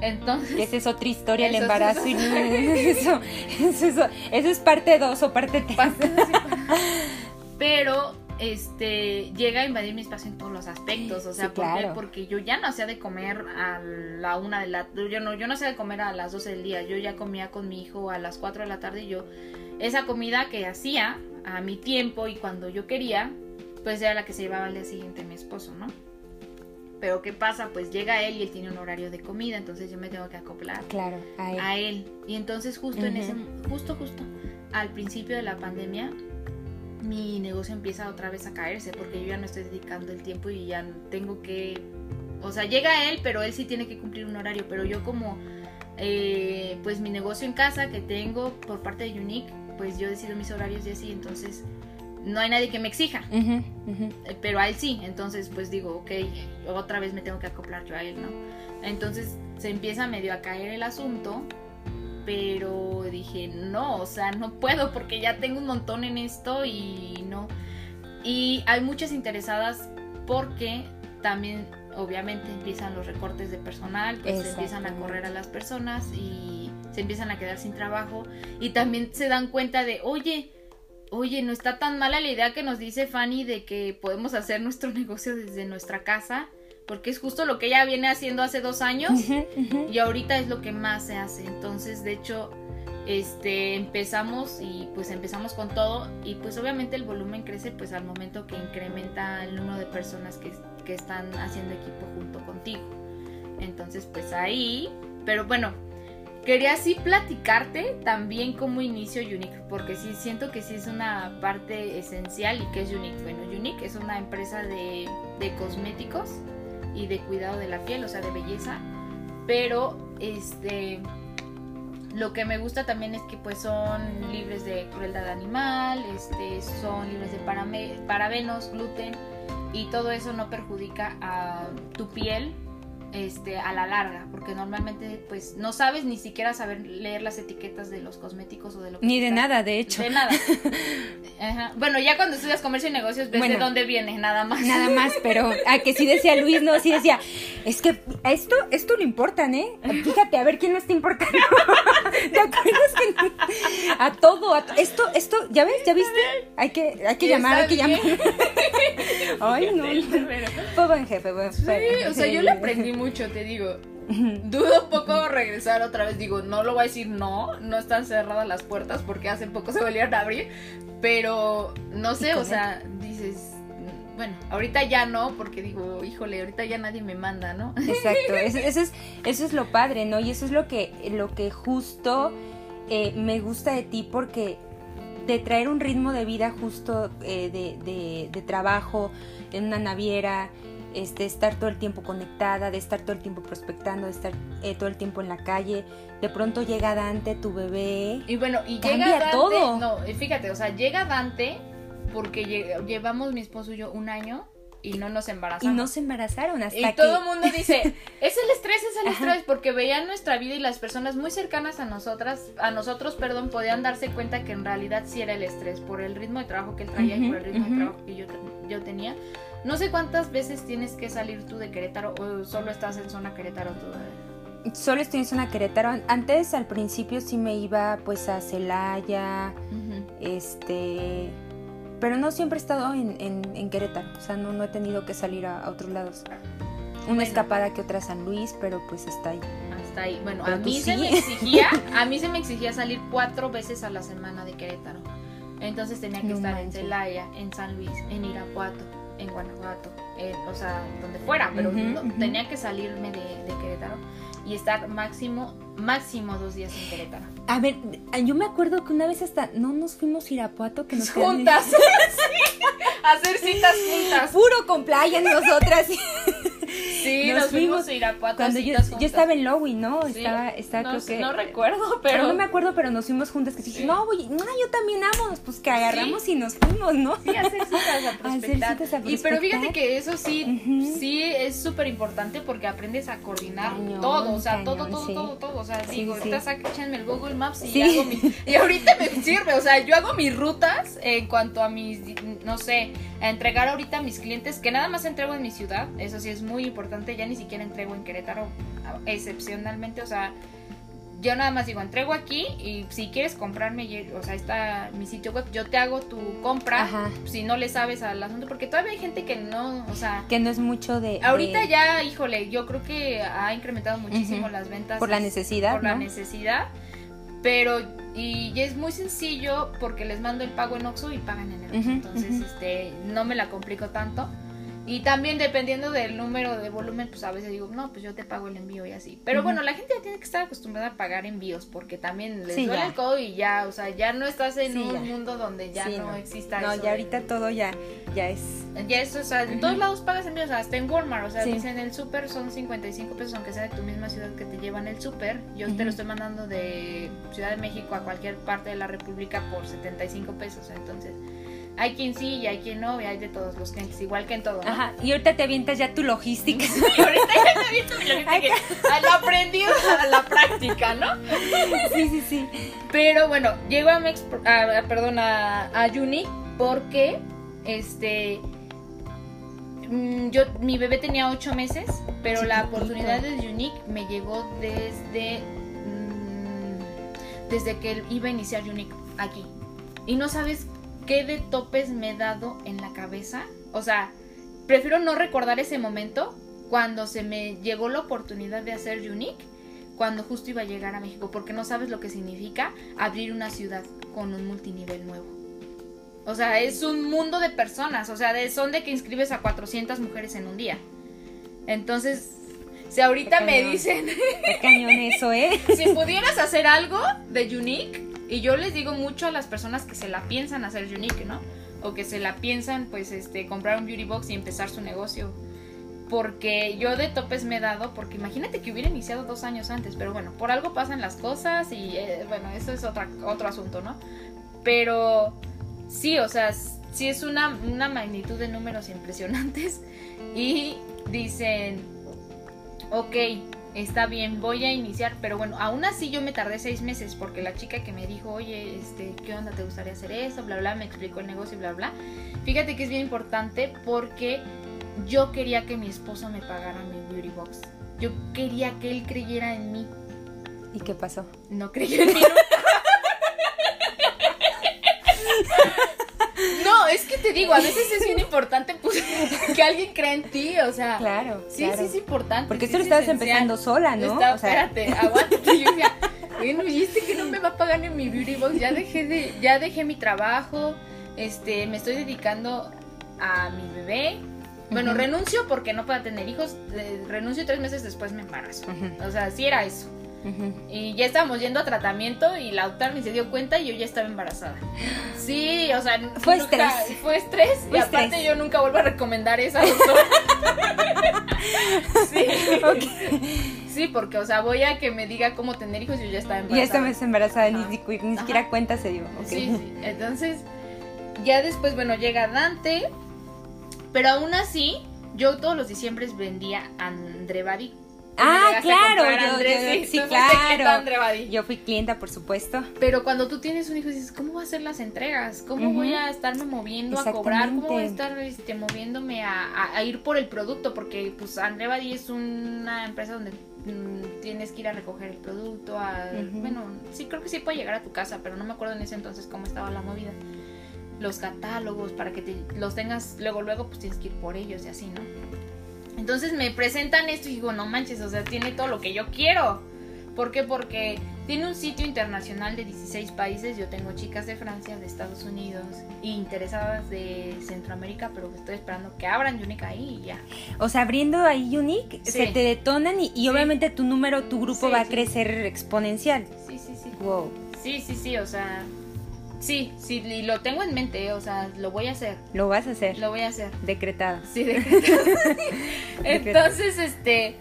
Entonces, esa es otra historia, el embarazo. Eso, [laughs] eso, eso, eso, es parte 2 o parte 3. [laughs] Pero este llega a invadir mi espacio en todos los aspectos, o sea, porque yo ya no hacía de comer a la una de la yo no yo no hacía de comer a las 12 del día, yo ya comía con mi hijo a las 4 de la tarde y yo esa comida que hacía a mi tiempo y cuando yo quería, pues era la que se llevaba al día siguiente mi esposo, ¿no? Pero ¿qué pasa? Pues llega él y él tiene un horario de comida, entonces yo me tengo que acoplar claro, a él. Y entonces justo en ese, justo, justo, al principio de la pandemia, mi negocio empieza otra vez a caerse porque yo ya no estoy dedicando el tiempo y ya tengo que, o sea, llega él, pero él sí tiene que cumplir un horario, pero yo como, eh, pues mi negocio en casa que tengo por parte de Unique, pues yo decido mis horarios y así, entonces no hay nadie que me exija, eh, pero a él sí, entonces pues digo, ok, otra vez me tengo que acoplar yo a él, ¿no? Entonces se empieza medio a caer el asunto, pero dije, no, o sea, no puedo porque ya tengo un montón en esto y no. Y hay muchas interesadas porque también obviamente empiezan los recortes de personal, pues se empiezan a correr a las personas y se empiezan a quedar sin trabajo y también se dan cuenta de, oye, oye, no está tan mala la idea que nos dice Fanny de que podemos hacer nuestro [laughs] negocio desde nuestra casa, porque es justo lo que ella viene haciendo hace dos años y ahorita es lo que más se hace. Entonces, de hecho, este empezamos y pues empezamos con todo y pues obviamente el volumen crece pues al momento que incrementa el número de personas que, que están haciendo equipo junto contigo. Entonces, pues ahí, pero bueno, Quería así platicarte también cómo inicio Unique, porque sí siento que sí es una parte esencial y que es Unique. Bueno, Unique es una empresa de, de cosméticos y de cuidado de la piel, o sea, de belleza, pero este lo que me gusta también es que pues son libres de crueldad animal, este, son libres de parabenos, gluten y todo eso no perjudica a tu piel este, a la larga, porque normalmente pues no sabes ni siquiera saber leer las etiquetas de los cosméticos o de lo que Ni de nada, de hecho. De nada. [laughs] Bueno, ya cuando estudias comercio y negocios ves de dónde viene, nada más. Nada más, pero a que sí decía Luis, no, sí decía, es que esto, esto lo importan, ¿eh? Fíjate, a ver quién no está [laughs] importando. ¿Te acuerdas que a todo, a esto, esto, ¿ya ves? ¿Ya viste? Hay que, hay que llamar, hay que llamar. [laughs] Ay, no. Fue buen jefe, buen jefe. Sí, o sea, yo le aprendí mucho, te digo. Dudo un poco regresar otra vez. Digo, no lo voy a decir no, no están cerradas las puertas porque hace poco se volvieron a abrir. Pero no sé, o sea, dices, bueno, ahorita ya no, porque digo, híjole, ahorita ya nadie me manda, ¿no? Exacto, [laughs] eso, es, eso es lo padre, ¿no? Y eso es lo que, lo que justo eh, me gusta de ti porque de traer un ritmo de vida justo eh, de, de, trabajo en una naviera, este, estar todo el tiempo conectada, de estar todo el tiempo prospectando, de estar eh, todo el tiempo en la calle. De pronto llega Dante, tu bebé. Y bueno, y llega Dante, todo. No, fíjate, o sea, llega Dante porque llevamos mi esposo y yo un año y no nos embarazamos. Y no se embarazaron hasta y todo el mundo dice, [laughs] es el estrés, es el estrés, porque veían nuestra vida y las personas muy cercanas a nosotras, a nosotros, perdón, podían darse cuenta que en realidad sí era el estrés, por el ritmo de trabajo que él traía y por el ritmo de trabajo que yo, yo tenía. No sé cuántas veces tienes que salir tú de Querétaro o solo estás en zona Querétaro todavía. Solo estoy en zona Querétaro. Antes, al principio, sí me iba pues a Celaya, este pero no siempre he estado en, en, Querétaro, o sea, no, no, he tenido que salir a, otros lados. Una escapada que otra a San Luis, pero pues está ahí. Hasta ahí. Bueno, a mí se me exigía, [laughs] a mí se me exigía salir cuatro veces a la semana de Querétaro. Entonces tenía que estar en Celaya, en San Luis, en Irapuato, en Guanajuato, eh, o sea, donde fuera, pero tenía que salirme de, de Querétaro y estar máximo, máximo dos días en Querétaro. A ver, yo me acuerdo que una vez hasta no nos fuimos a Irapuato que nos Juntas, [laughs] sí, [laughs] hacer citas juntas. Puro compliance nosotras. [laughs] Sí, Nos nos, fuimos a Irapuato Cuando yo, estaba en Lowy, ¿no? Sí. Estaba, estaba no, creo que. no recuerdo, pero pero no me acuerdo, pero nos fuimos juntas que dije, Sí. no, voy, no, yo también amo, pues que agarramos y nos fuimos, ¿no? Sí, hacer citas a [laughs] Hacer prospectar. citas a Y pero fíjate prospectar. que eso sí, sí es súper importante porque aprendes a coordinar Cañón, todo, o sea, todo, cañón, todo, todo, todo. O sea, Sí, digo, ahorita saca, échenme el Google Maps y hago mi. Y [laughs] ahorita me sirve, o sea, yo hago mis rutas en cuanto a mis, no sé, a entregar ahorita a mis clientes, que nada más entrego en mi ciudad, eso sí es muy importante, ya ni siquiera entrego en Querétaro, excepcionalmente, o sea. Yo nada más digo, entrego aquí y si quieres comprarme, o sea, está mi sitio web, yo te hago tu compra Ajá. si no le sabes al asunto, porque todavía hay gente que no, o sea, Que no es mucho de. ahorita de- ya, híjole, yo creo que ha incrementado muchísimo las ventas. Por la es- necesidad, Por la necesidad, pero, y, y es muy sencillo porque les mando el pago en Oxxo y pagan en el Oxxo, entonces, este, no me la complico tanto. Y también dependiendo del número de volumen, pues a veces digo, no, pues yo te pago el envío y así. Pero bueno, la gente ya tiene que estar acostumbrada a pagar envíos porque también les Sí, duele ya. el codo y ya, o sea, ya no estás en Sí, un ya. mundo donde ya Sí, no, no. exista No, eso ya ahorita todo ya, ya es. ya eso, o sea, en todos lados pagas envíos, hasta en Walmart, o sea, dicen el súper son 55 pesos, aunque sea de tu misma ciudad que te llevan el súper. Yo te lo estoy mandando de Ciudad de México a cualquier parte de la República por 75 pesos, entonces hay quien sí y hay quien no, y hay de todos los clientes, igual que en todo. ¿no? Ajá, y ahorita te avientas ya tu logística. [laughs] Y ahorita ya te visto mi logística a lo aprendido a la práctica, ¿no? sí, sí, sí. Pero bueno, llego a Mex, a, a- perdón, a, a Unique porque este mm, yo mi bebé tenía ocho meses, pero la oportunidad de Unique me llegó desde mm, desde que iba a iniciar Unique aquí. Y no sabes qué de topes me he dado en la cabeza. O sea, prefiero no recordar ese momento cuando se me llegó la oportunidad de hacer Unique cuando justo iba a llegar a México, porque no sabes lo que significa abrir una ciudad con un multinivel nuevo. O sea, es un mundo de personas, o sea, de, son de que inscribes a 400 mujeres en un día. Entonces, si ahorita me dicen, Qué cañón eso, ¿eh? [laughs] si pudieras hacer algo de Unique, y yo les digo mucho a las personas que se la piensan hacer Unique, ¿no? O que se la piensan, pues, este, comprar un beauty box y empezar su negocio. Porque yo de topes me he dado, porque imagínate que hubiera iniciado dos años antes, pero bueno, por algo pasan las cosas y eh, bueno, eso es otra, otro asunto, ¿no? Pero sí, o sea, sí es una, una magnitud de números [laughs] impresionantes y dicen, ok, está bien, voy a iniciar, pero bueno, aún así yo me tardé seis meses porque la chica que me dijo, oye, este, ¿qué onda? ¿Te gustaría hacer eso? Bla, bla, me explicó el negocio y bla, bla. Fíjate que es bien importante porque yo quería que mi esposo me pagara mi beauty box. Yo quería que él creyera en mí. ¿Y qué pasó? No creyó en mí. No, es que te digo, a veces es bien importante pues, que alguien crea en ti, o sea. Claro, Sí, claro. sí es importante. Porque sí tú lo es estabas esencial. empezando sola, ¿no? Estaba- O sea- espérate, aguántate. Yo decía, bueno, y este que no me va a pagar en mi beauty box, ya dejé de, ya dejé mi trabajo, este, me estoy dedicando a mi bebé. Bueno, renuncio porque no puedo tener hijos, eh, renuncio tres meses después me embarazo. O sea, sí era eso. Y ya estábamos yendo a tratamiento y la doctora ni se dio cuenta y yo ya estaba embarazada. Sí, o sea, Fue nunca- estrés. Fue estrés. Fue y aparte estrés. yo nunca vuelvo a recomendar esa doctora. [laughs] sí. Sí, porque, o sea, voy a que me diga cómo tener hijos y yo ya estaba embarazada. esta vez embarazada, ni, Ajá. ni- ni siquiera Ajá. cuenta se dio. ok. Sí, sí. Entonces, ya después, bueno, llega Dante. Pero aún así, yo todos los diciembres vendía a Andre Badi. ¿Tú me Ah, claro, yo- Sí, [laughs] claro. Yo fui clienta, por supuesto. Pero cuando tú tienes un hijo dices, ¿cómo voy a hacer las entregas? ¿Cómo voy a estarme moviendo a cobrar? ¿Cómo voy a estar este, moviéndome a, a- a ir por el producto? Porque pues Andre Badi es una empresa donde mm, tienes que ir a recoger el producto. A. Bueno, sí creo que sí puede llegar a tu casa, pero no me acuerdo en ese entonces cómo estaba la movida. Los catálogos para que te, los tengas luego, luego pues tienes que ir por ellos y así, ¿no? Entonces me presentan esto y digo, no manches, o sea, tiene todo lo que yo quiero. ¿Por qué? Porque Tiene un sitio internacional de 16 países. Yo tengo chicas de Francia, de Estados Unidos e interesadas de Centroamérica, pero estoy esperando que abran Unique ahí y ya. O sea, abriendo ahí Unique, se te detonan y, Sí. obviamente tu número, tu grupo Sí, va a crecer exponencial. Sí, sí, sí. Wow. Sí, sí, sí, o sea. Sí, sí, y lo tengo en mente, o sea, lo voy a hacer. Lo vas a hacer. Lo voy a hacer. Decretado. Sí, de [laughs] [laughs] Entonces, este.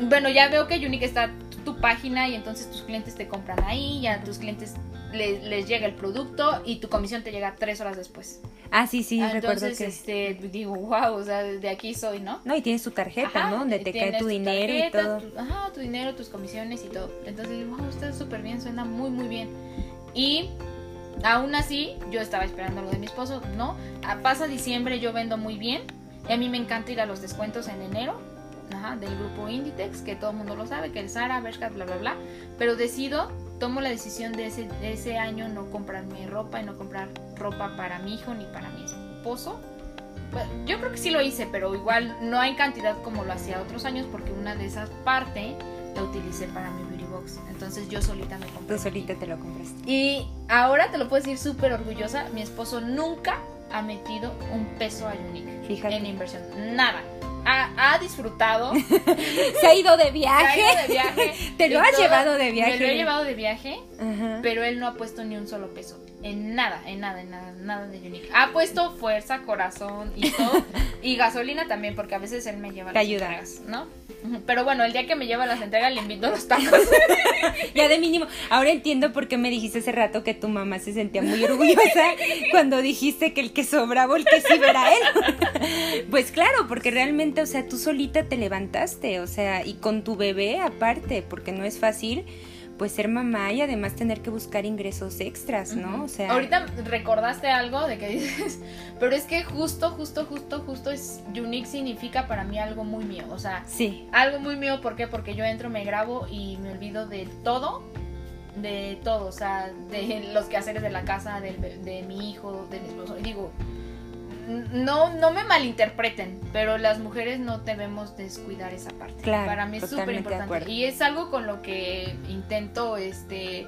Bueno, ya veo que Unique está tu página y entonces tus clientes te compran ahí, ya tus clientes le- les llega el producto y tu comisión te llega tres horas después. Ah, sí, sí, recuerdo entonces, que... este, digo, wow, o sea, de aquí soy, ¿no? No, y tienes tu tarjeta, Ajá, ¿no? Donde y te cae tu dinero y tarjeta, todo. tu- ajá, tu dinero, tus comisiones y todo. Entonces digo, wow, está súper bien, suena muy, muy bien. Y aún así, yo estaba esperando lo de mi esposo, ¿no? Ah, Pasa diciembre, yo vendo muy bien. Y a mí me encanta ir a los descuentos en enero. Ajá, del grupo Inditex, que todo el mundo lo sabe, que el Zara, Bershka, bla, bla, bla. Pero decido, tomo la decisión de ese, de ese año no comprarme ropa y no comprar ropa para mi hijo ni para mi esposo. Bueno, yo creo que sí lo hice, pero igual no hay cantidad como lo hacía otros años porque una de esas partes la utilicé para mi Entonces yo solita me compré. Tú solita te lo compraste. Y ahora te lo puedo decir súper orgullosa, mi esposo nunca ha metido un peso a Unique Fíjate. en inversión. Nada. Ha, ha disfrutado. [laughs] Se ha ido de se ha viaje. ido de viaje. [laughs] Te lo has todo. llevado de Me viaje. lo he llevado de viaje, pero él no ha puesto ni un solo peso. En nada, en nada, en nada, nada de Unique. Ha puesto fuerza, corazón y todo. y gasolina también, porque a veces él me lleva Te las ayuda. entregas, ¿no? Pero bueno, el día que me lleva las entregas le invito a los tacos. [laughs] Ya de mínimo. Ahora entiendo por qué me dijiste hace rato que tu mamá se sentía muy orgullosa [laughs] cuando dijiste que el que sobraba, el que sí era él. Pues claro, porque realmente, o sea, tú solita te levantaste, o sea, y con tu bebé aparte, porque no es fácil, pues ser mamá y además tener que buscar ingresos extras, ¿no? O sea, Ahorita recordaste algo de que dices, [laughs] pero es que justo, justo, justo, justo es Unique significa para mí algo muy mío. O sea, sí, algo muy mío, ¿por qué? Porque yo entro, me grabo y me olvido de todo, de todo, o sea, de [laughs] los quehaceres de la casa, be- de, mi hijo, de mi esposo. Y digo, no, no me malinterpreten, pero las mujeres no debemos descuidar esa parte. Claro, Para mí es súper importante. Y es algo con lo que intento, este,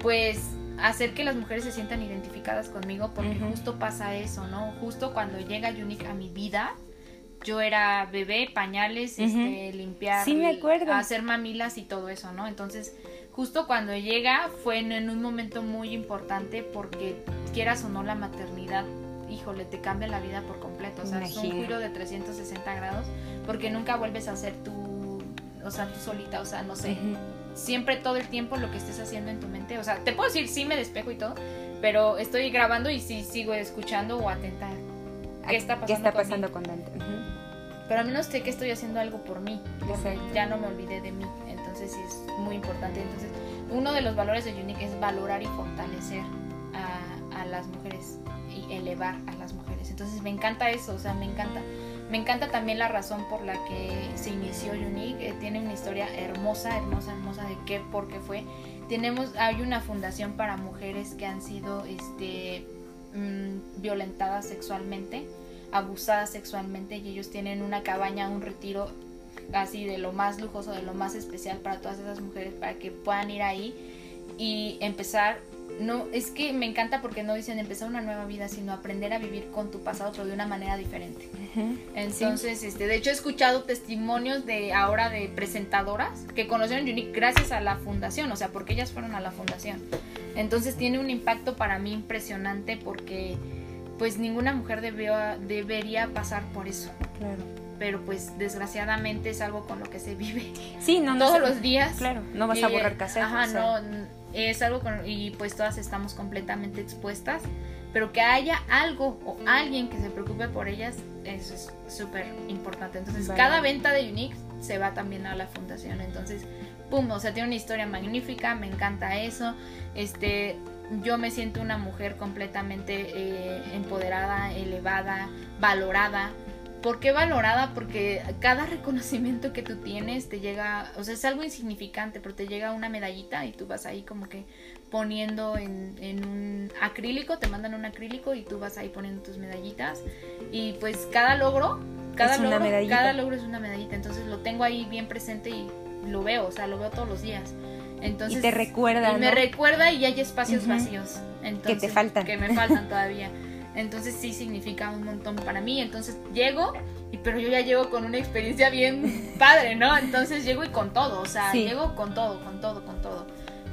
pues, hacer que las mujeres se sientan identificadas conmigo, porque justo pasa eso, ¿no? Justo cuando llega Unique a mi vida, yo era bebé, pañales, este, limpiar, Sí, me acuerdo. hacer mamilas y todo eso, ¿no? Entonces, justo cuando llega fue en, en un momento muy importante porque quieras o no la maternidad, híjole, te cambia la vida por completo, o sea, es un giro de 360 grados porque nunca vuelves a ser tú, o sea, tú solita, o sea, no sé, Ujú. siempre todo el tiempo lo que estés haciendo en tu mente, o sea, te puedo decir, sí me despejo y todo, pero estoy grabando y sí sigo escuchando o atenta qué está pasando, ¿Qué está pasando con Dante? Ujú. Pero al menos sé que estoy haciendo algo por mí, porque ya no me olvidé de mí. Entonces sí es muy importante. Entonces, uno de los valores de Unique es valorar y fortalecer a, las mujeres y elevar a las mujeres. Entonces me encanta eso, o sea, me encanta. Me encanta también la razón por la que se inició Unique. eh, tiene una historia hermosa, hermosa, hermosa de qué, por qué fue. Tenemos, hay una fundación para mujeres que han sido este, mm, violentadas sexualmente abusadas sexualmente y ellos tienen una cabaña, un retiro así de lo más lujoso, de lo más especial para todas esas mujeres para que puedan ir ahí y empezar no es que me encanta porque no dicen empezar una nueva vida, sino aprender a vivir con tu pasado pero de una manera diferente. Ujú. Entonces, este, de hecho he escuchado testimonios de ahora de presentadoras que conocieron Unique gracias a la fundación, o sea, porque ellas fueron a la fundación. Entonces tiene un impacto para mí impresionante porque pues ninguna mujer debió, debería pasar por eso. Claro. Pero pues desgraciadamente es algo con lo que se vive Sí, no, no todos se- los días. Claro, no vas a borrar cassette. Ajá, o sea. no, es algo con, y pues todas estamos completamente expuestas, pero que haya algo o alguien que se preocupe por ellas, eso es súper importante. Entonces, Vale. cada venta de Unique se va también a la fundación. Entonces, pum, o sea, tiene una historia magnífica, me encanta eso. Este, yo me siento una mujer completamente eh, empoderada, elevada, valorada. ¿Por qué valorada? Porque cada reconocimiento que tú tienes te llega, o sea, es algo insignificante, pero te llega una medallita y tú vas ahí como que poniendo en, en un acrílico, te mandan un acrílico y tú vas ahí poniendo tus medallitas. Y pues cada logro, cada, logro, medallita. cada logro es una medallita, entonces lo tengo ahí bien presente y lo veo, o sea, lo veo todos los días. Entonces, y te recuerda. Y me recuerda y hay espacios vacíos. que te faltan. Que me faltan todavía. [laughs] Entonces sí significa un montón para mí. Entonces llego, y, pero yo ya llego con una experiencia bien [laughs] padre, ¿no? Entonces llego y con todo, o sea, llego con todo, con todo, con todo.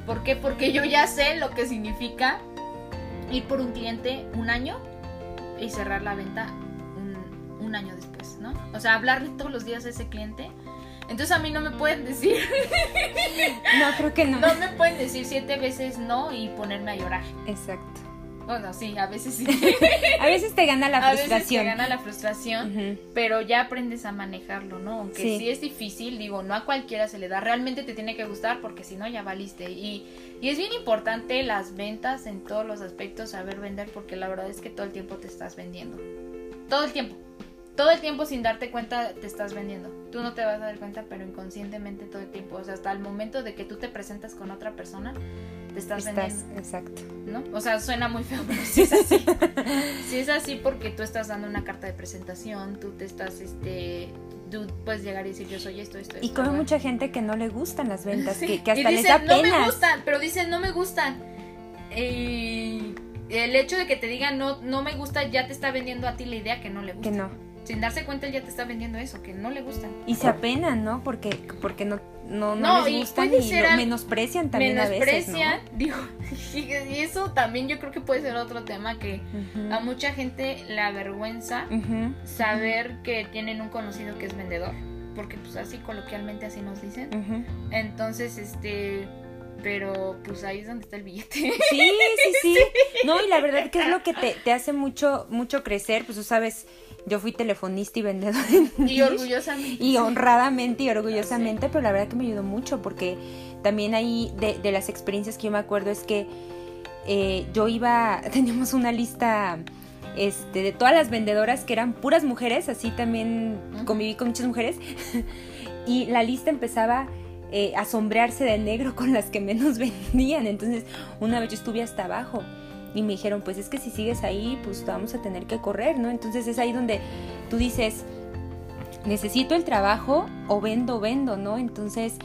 ¿Por qué? Porque yo ya sé lo que significa ir por un cliente un año y cerrar la venta un, un año después, ¿no? O sea, hablarle todos los días a ese cliente entonces a mí no me pueden decir. [laughs] no, creo que no. No me pueden decir siete veces no y ponerme a llorar. Exacto. Bueno, sí, a veces sí. [laughs] a veces te gana la frustración. A veces te gana la frustración, pero ya aprendes a manejarlo, ¿no? Aunque sí. es difícil, digo, no a cualquiera se le da. Realmente te tiene que gustar porque si no ya valiste. Y, y es bien importante las ventas en todos los aspectos, saber vender, porque la verdad es que todo el tiempo te estás vendiendo. Todo el tiempo todo el tiempo sin darte cuenta te estás vendiendo. Tú no te vas a dar cuenta, pero inconscientemente todo el tiempo. O sea, hasta el momento de que tú te presentas con otra persona, te estás, vendiendo. Exacto. ¿No? O sea, suena muy feo, pero sí es [laughs] así. sí es así porque tú estás dando una carta de presentación, tú te estás, este, tú puedes llegar y decir yo soy esto, esto, esto. Y con mucha gente que no le gustan las ventas, que, que, hasta les da no me gustan, pero dicen no me gustan. Y el hecho de que te digan no, no me gusta ya te está vendiendo a ti la idea que no le gusta. Que no sin darse cuenta él ya te está vendiendo eso, que no le gustan. Y se apenan, ¿no? Porque, porque no, no, no, les gustan y, lo menosprecian también a veces, ¿no? [laughs] digo, y eso también yo creo que puede ser otro tema que a mucha gente le avergüenza saber que tienen un conocido que es vendedor, porque pues así coloquialmente así nos dicen. Entonces, este pero pues ahí es donde está el billete. Sí, sí, [laughs] sí. No, y la verdad que es lo que te, te hace mucho, mucho crecer, pues tú sabes, yo fui telefonista y vendedora. [laughs] Y orgullosamente. Y honradamente y orgullosamente, pero la verdad que me ayudó mucho porque también ahí de, las experiencias que yo me acuerdo es que eh, yo iba, [laughs] teníamos una lista este, de todas las vendedoras que eran puras mujeres, así también conviví con muchas mujeres, [laughs] y la lista empezaba eh, a sombrearse de negro con las que menos vendían, entonces una vez yo estuve hasta abajo y me dijeron, pues es que si sigues ahí, pues vamos a tener que correr, ¿no? Entonces es ahí donde tú dices, necesito el trabajo o vendo, vendo, ¿no? Entonces,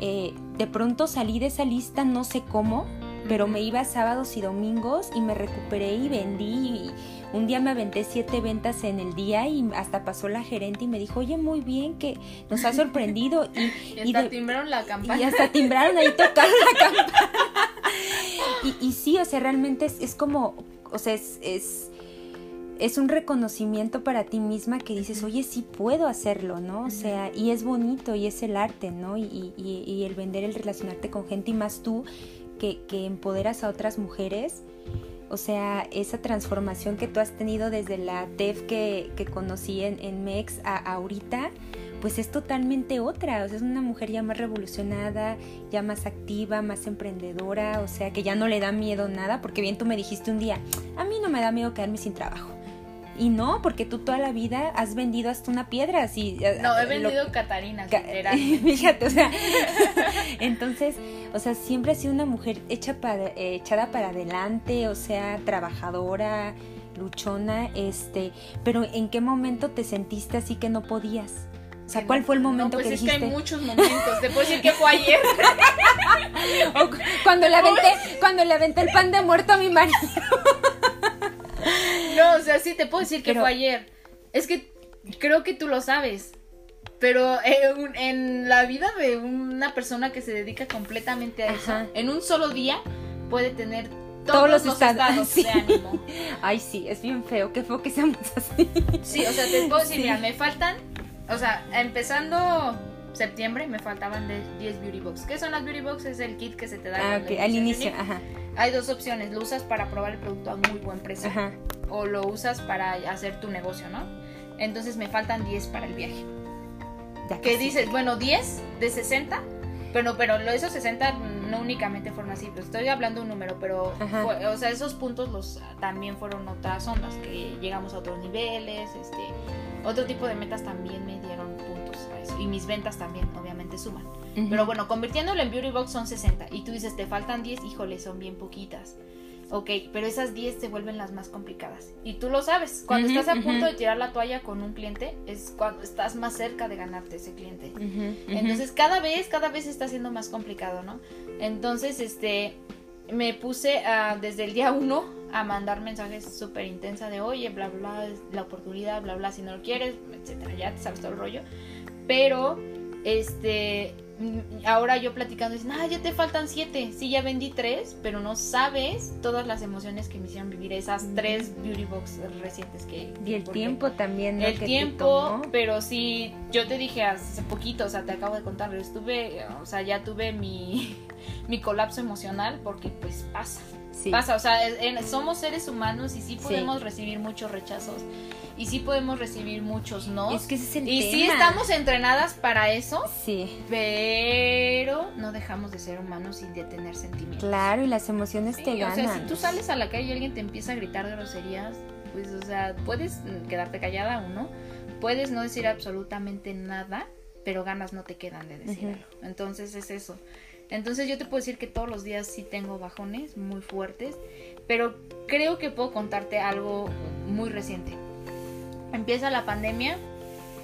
eh, de pronto salí de esa lista, no sé cómo, pero me iba sábados y domingos y me recuperé y vendí. Y un día me aventé siete ventas en el día y hasta pasó la gerente y me dijo, oye, muy bien, que nos ha sorprendido. [laughs] Y, y hasta timbraron la campana. Y hasta timbraron ahí tocaron la [laughs] campana. y, sí, o sea, realmente es, como, o sea, es, es, un reconocimiento para ti misma que dices, oye, sí puedo hacerlo, ¿no? O sea, y es bonito y es el arte, ¿no? Y, y, el vender, el relacionarte con gente y más tú que, que empoderas a otras mujeres. O sea, esa transformación que tú has tenido desde la TEF que, que conocí en, en MEX a ahorita, pues es totalmente otra, o sea, es una mujer ya más revolucionada, ya más activa, más emprendedora, o sea, que ya no le da miedo nada, porque bien tú me dijiste un día, a mí no me da miedo quedarme sin trabajo. Y no, porque tú toda la vida has vendido hasta una piedra, así. No, he vendido Catarina, [laughs] Fíjate, o sea, [laughs] entonces, o sea, siempre ha sido una mujer hecha para, eh, echada para adelante, o sea, trabajadora, luchona, este, pero ¿en qué momento te sentiste así que no podías? O sea, ¿cuál fue el momento no, pues que es que hay muchos momentos. Te puedo decir que fue ayer. [laughs] cuando le aventé, cuando le aventé el pan de muerto a mi marido. [laughs] no, o sea, sí te puedo decir que fue ayer. Es que creo que tú lo sabes. Pero en, la vida de una persona que se dedica completamente a eso, en un solo día puede tener todos, los, estados, [laughs] de ánimo. Ay, sí, es bien feo, qué feo que seamos así. Sí, o sea, te puedo decir, mira, me faltan o sea, empezando septiembre me faltaban 10 beauty box. ¿Qué son las beauty box? Es el kit que se te da ah, al inicio. Ajá. Hay dos opciones, lo usas para probar el producto a muy buen precio ajá. o lo usas para hacer tu negocio, ¿no? Entonces me faltan 10 para el viaje. ¿Qué dices? Bueno, 10 de 60, pero, pero esos 60 no únicamente fueron así, pues estoy hablando un número, pero o sea, esos puntos los también fueron otras ondas, que llegamos a otros niveles, este otro tipo de metas también me dieron puntos a eso. Y mis ventas también, obviamente, suman. Pero bueno, convirtiéndolo en Beauty Box son 60. Y tú dices, te faltan 10, híjole, son bien poquitas. Ok, pero esas 10 se vuelven las más complicadas. Y tú lo sabes, cuando estás a punto de tirar la toalla con un cliente, es cuando estás más cerca de ganarte ese cliente. Entonces, cada vez, cada vez está siendo más complicado, ¿no? Entonces, este, me puse desde el día 1 a mandar mensajes súper intensa de, oye, bla, bla, la oportunidad, bla, bla, si no lo quieres, etcétera, ya te sabes todo el rollo. Pero, este, ahora yo platicando, dicen, ah, ya te faltan siete. Sí, ya vendí tres, pero no sabes todas las emociones que me hicieron vivir esas tres beauty box recientes que... Y el tiempo también. El tiempo, pero sí, yo te dije hace poquito, o sea, te acabo de contar, estuve, o sea, ya tuve mi, [laughs] mi colapso emocional porque pues pasa. Pasa, o sea, somos seres humanos y sí podemos recibir muchos rechazos y sí podemos recibir muchos no. Es que ese es el y sí estamos entrenadas para eso. Sí. Pero no dejamos de ser humanos y de tener sentimientos. Claro, y las emociones te ganan. O sea, si tú sales a la calle y alguien te empieza a gritar groserías, pues, o sea, puedes quedarte callada o no. Puedes no decir absolutamente nada, pero ganas no te quedan de decirlo. Entonces es eso. Entonces yo te puedo decir que todos los días sí tengo bajones muy fuertes, pero creo que puedo contarte algo muy reciente empieza la pandemia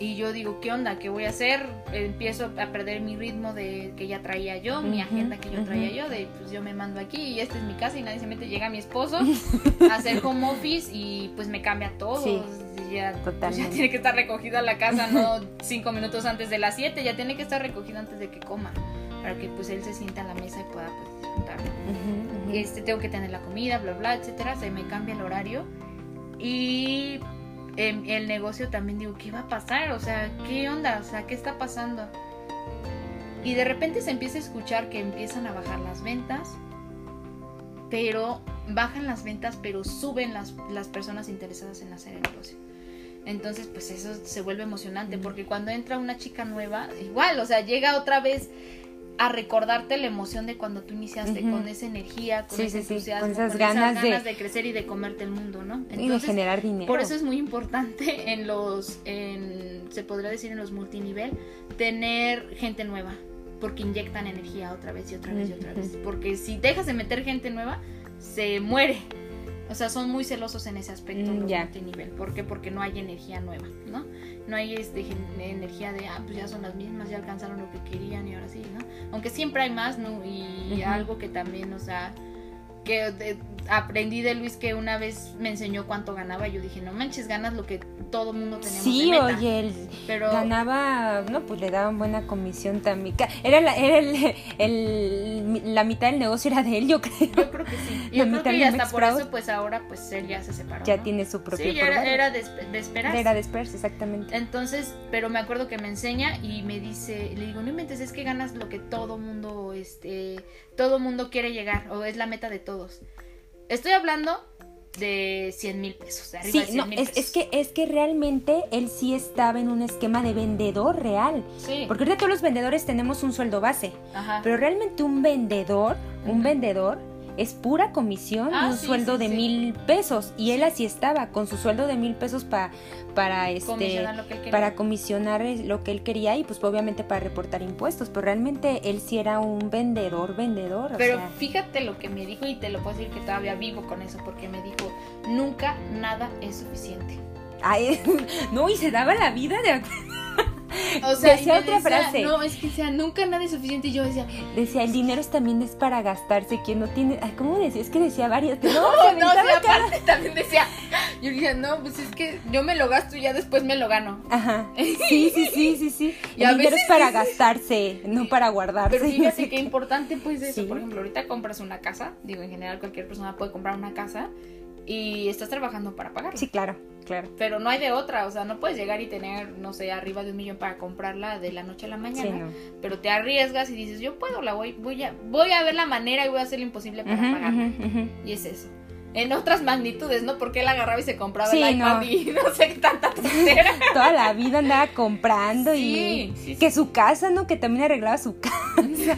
y yo digo, ¿qué onda? ¿Qué voy a hacer? Empiezo a perder mi ritmo de que ya traía yo, mi agenda que yo traía yo, de pues yo me mando aquí y esta es mi casa y nadie se mete, llega mi esposo [laughs] a hacer home office y pues me cambia todo. ya, pues, ya, tiene que estar recogida la casa, no cinco minutos antes de las siete, ya tiene que estar recogida antes de que coma, para que pues él se sienta a la mesa y pueda pues disfrutar. este, tengo que tener la comida, bla, bla, etcétera, se me cambia el horario y el negocio también digo, ¿qué va a pasar? O sea, ¿qué onda? O sea, ¿qué está pasando? Y de repente se empieza a escuchar que empiezan a bajar las ventas, pero bajan las ventas, pero suben las, las personas interesadas en hacer el negocio. Entonces, pues eso se vuelve emocionante, porque cuando entra una chica nueva, igual, o sea, llega otra vez a recordarte la emoción de cuando tú iniciaste con esa energía, con ese entusiasmo, con esas, ganas, de... crecer y de comerte el mundo, ¿no? y de generar dinero. Por eso es muy importante [laughs] en los, en, se podría decir en los multinivel, tener gente nueva, porque inyectan energía otra vez y otra vez y otra vez. Porque si dejas de meter gente nueva, se muere. O sea, son muy celosos en ese aspecto mm, los multinivel. ¿Por qué? Porque no hay energía nueva, ¿no? No hay este, energía de, ah, pues ya son las mismas, ya alcanzaron lo que querían y ahora sí, ¿no? Aunque siempre hay más, ¿no? Y algo que también, o sea, que aprendí de Luis que una vez me enseñó cuánto ganaba. Yo dije, no manches, ganas lo que todo mundo teníamos sí, oye, él pero... ganaba, no, pues le daban buena comisión también. Era, la, era el, la mitad del negocio era de él, yo creo. Yo creo que sí. Yo creo que hasta por eso, pues ahora, pues él ya se separó. Ya tiene su propio Sí, era, era de, esperar. Era de esperar, exactamente. Entonces, pero me acuerdo que me enseña y me dice, le digo, no inventes, es que ganas lo que todo mundo, este, todo mundo quiere llegar, o es la meta de todos. Estoy hablando de 100 mil pesos. De arriba sí, no, es, que, es que realmente él sí estaba en un esquema de vendedor real. Sí. Porque ahorita todos los vendedores tenemos un sueldo base. Ajá. Pero realmente un vendedor, un vendedor es pura comisión ah, un sueldo de mil pesos. Y él así estaba con su sueldo de mil pesos para para este para comisionar lo que él quería y pues obviamente para reportar impuestos. Pero realmente él sí era un vendedor vendedor pero fíjate lo que me dijo y te lo puedo decir que todavía vivo con eso porque me dijo nunca nada es suficiente Ay, [laughs] no y se daba la vida de o sea, decía otra frase. No, es que sea, nunca nada es suficiente. Y yo decía, decía, el dinero también es para gastarse. Quien no tiene, ay, ¿cómo decía? Es que decía varias. [laughs] No, no, no aparte también decía, yo dije, no, pues es que yo me lo gasto y ya después me lo gano. Ajá. [laughs] Sí, sí, sí, sí, sí. el dinero es para gastarse, no para guardarse. Pero [laughs] fíjate qué importante pues eso. Por ejemplo, ahorita compras una casa, digo, en general cualquier persona puede comprar una casa y estás trabajando para pagarla. Sí, claro. Claro. Pero no hay de otra, o sea, no puedes llegar y tener, no sé, arriba de un millón para comprarla de la noche a la mañana. Pero te arriesgas y dices, yo puedo, la voy, voy a, voy a ver la manera y voy a hacer lo imposible para pagarla. Y es eso. En otras magnitudes, ¿no? Porque él agarraba y se compraba el iPad y [laughs] no sé qué tanta. [laughs] Toda la vida andaba comprando y que su casa, ¿no? Que también arreglaba su [laughs] casa.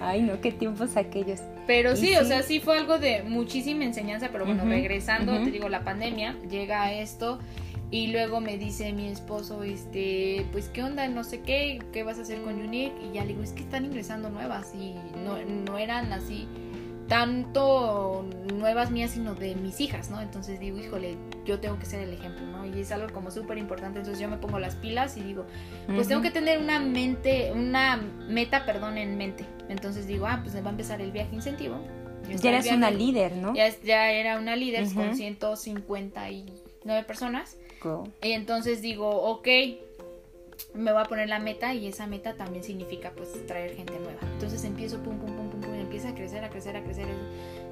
Ay, no, qué tiempos aquellos. Pero sí, o sea, sí fue algo de muchísima enseñanza, pero bueno, regresando, te digo, la pandemia, llega a esto y luego me dice mi esposo, este, pues qué onda, no sé qué, qué vas a hacer con Unique y ya le digo, es que están ingresando nuevas y no, no eran así tanto nuevas mías, sino de mis hijas, ¿no? Entonces digo, híjole, yo tengo que ser el ejemplo, ¿no? Y es algo como súper importante, entonces yo me pongo las pilas y digo, pues tengo que tener una mente, una meta, perdón, en mente. Entonces digo, ah, pues va a empezar el viaje incentivo. Ya eres una líder, ¿no? Ya, ya era una líder con 159 personas. Y entonces digo, ok, me voy a poner la meta y esa meta también significa pues traer gente nueva. Entonces empiezo pum, pum, pum, pum, pum, empieza a crecer, a crecer, a crecer.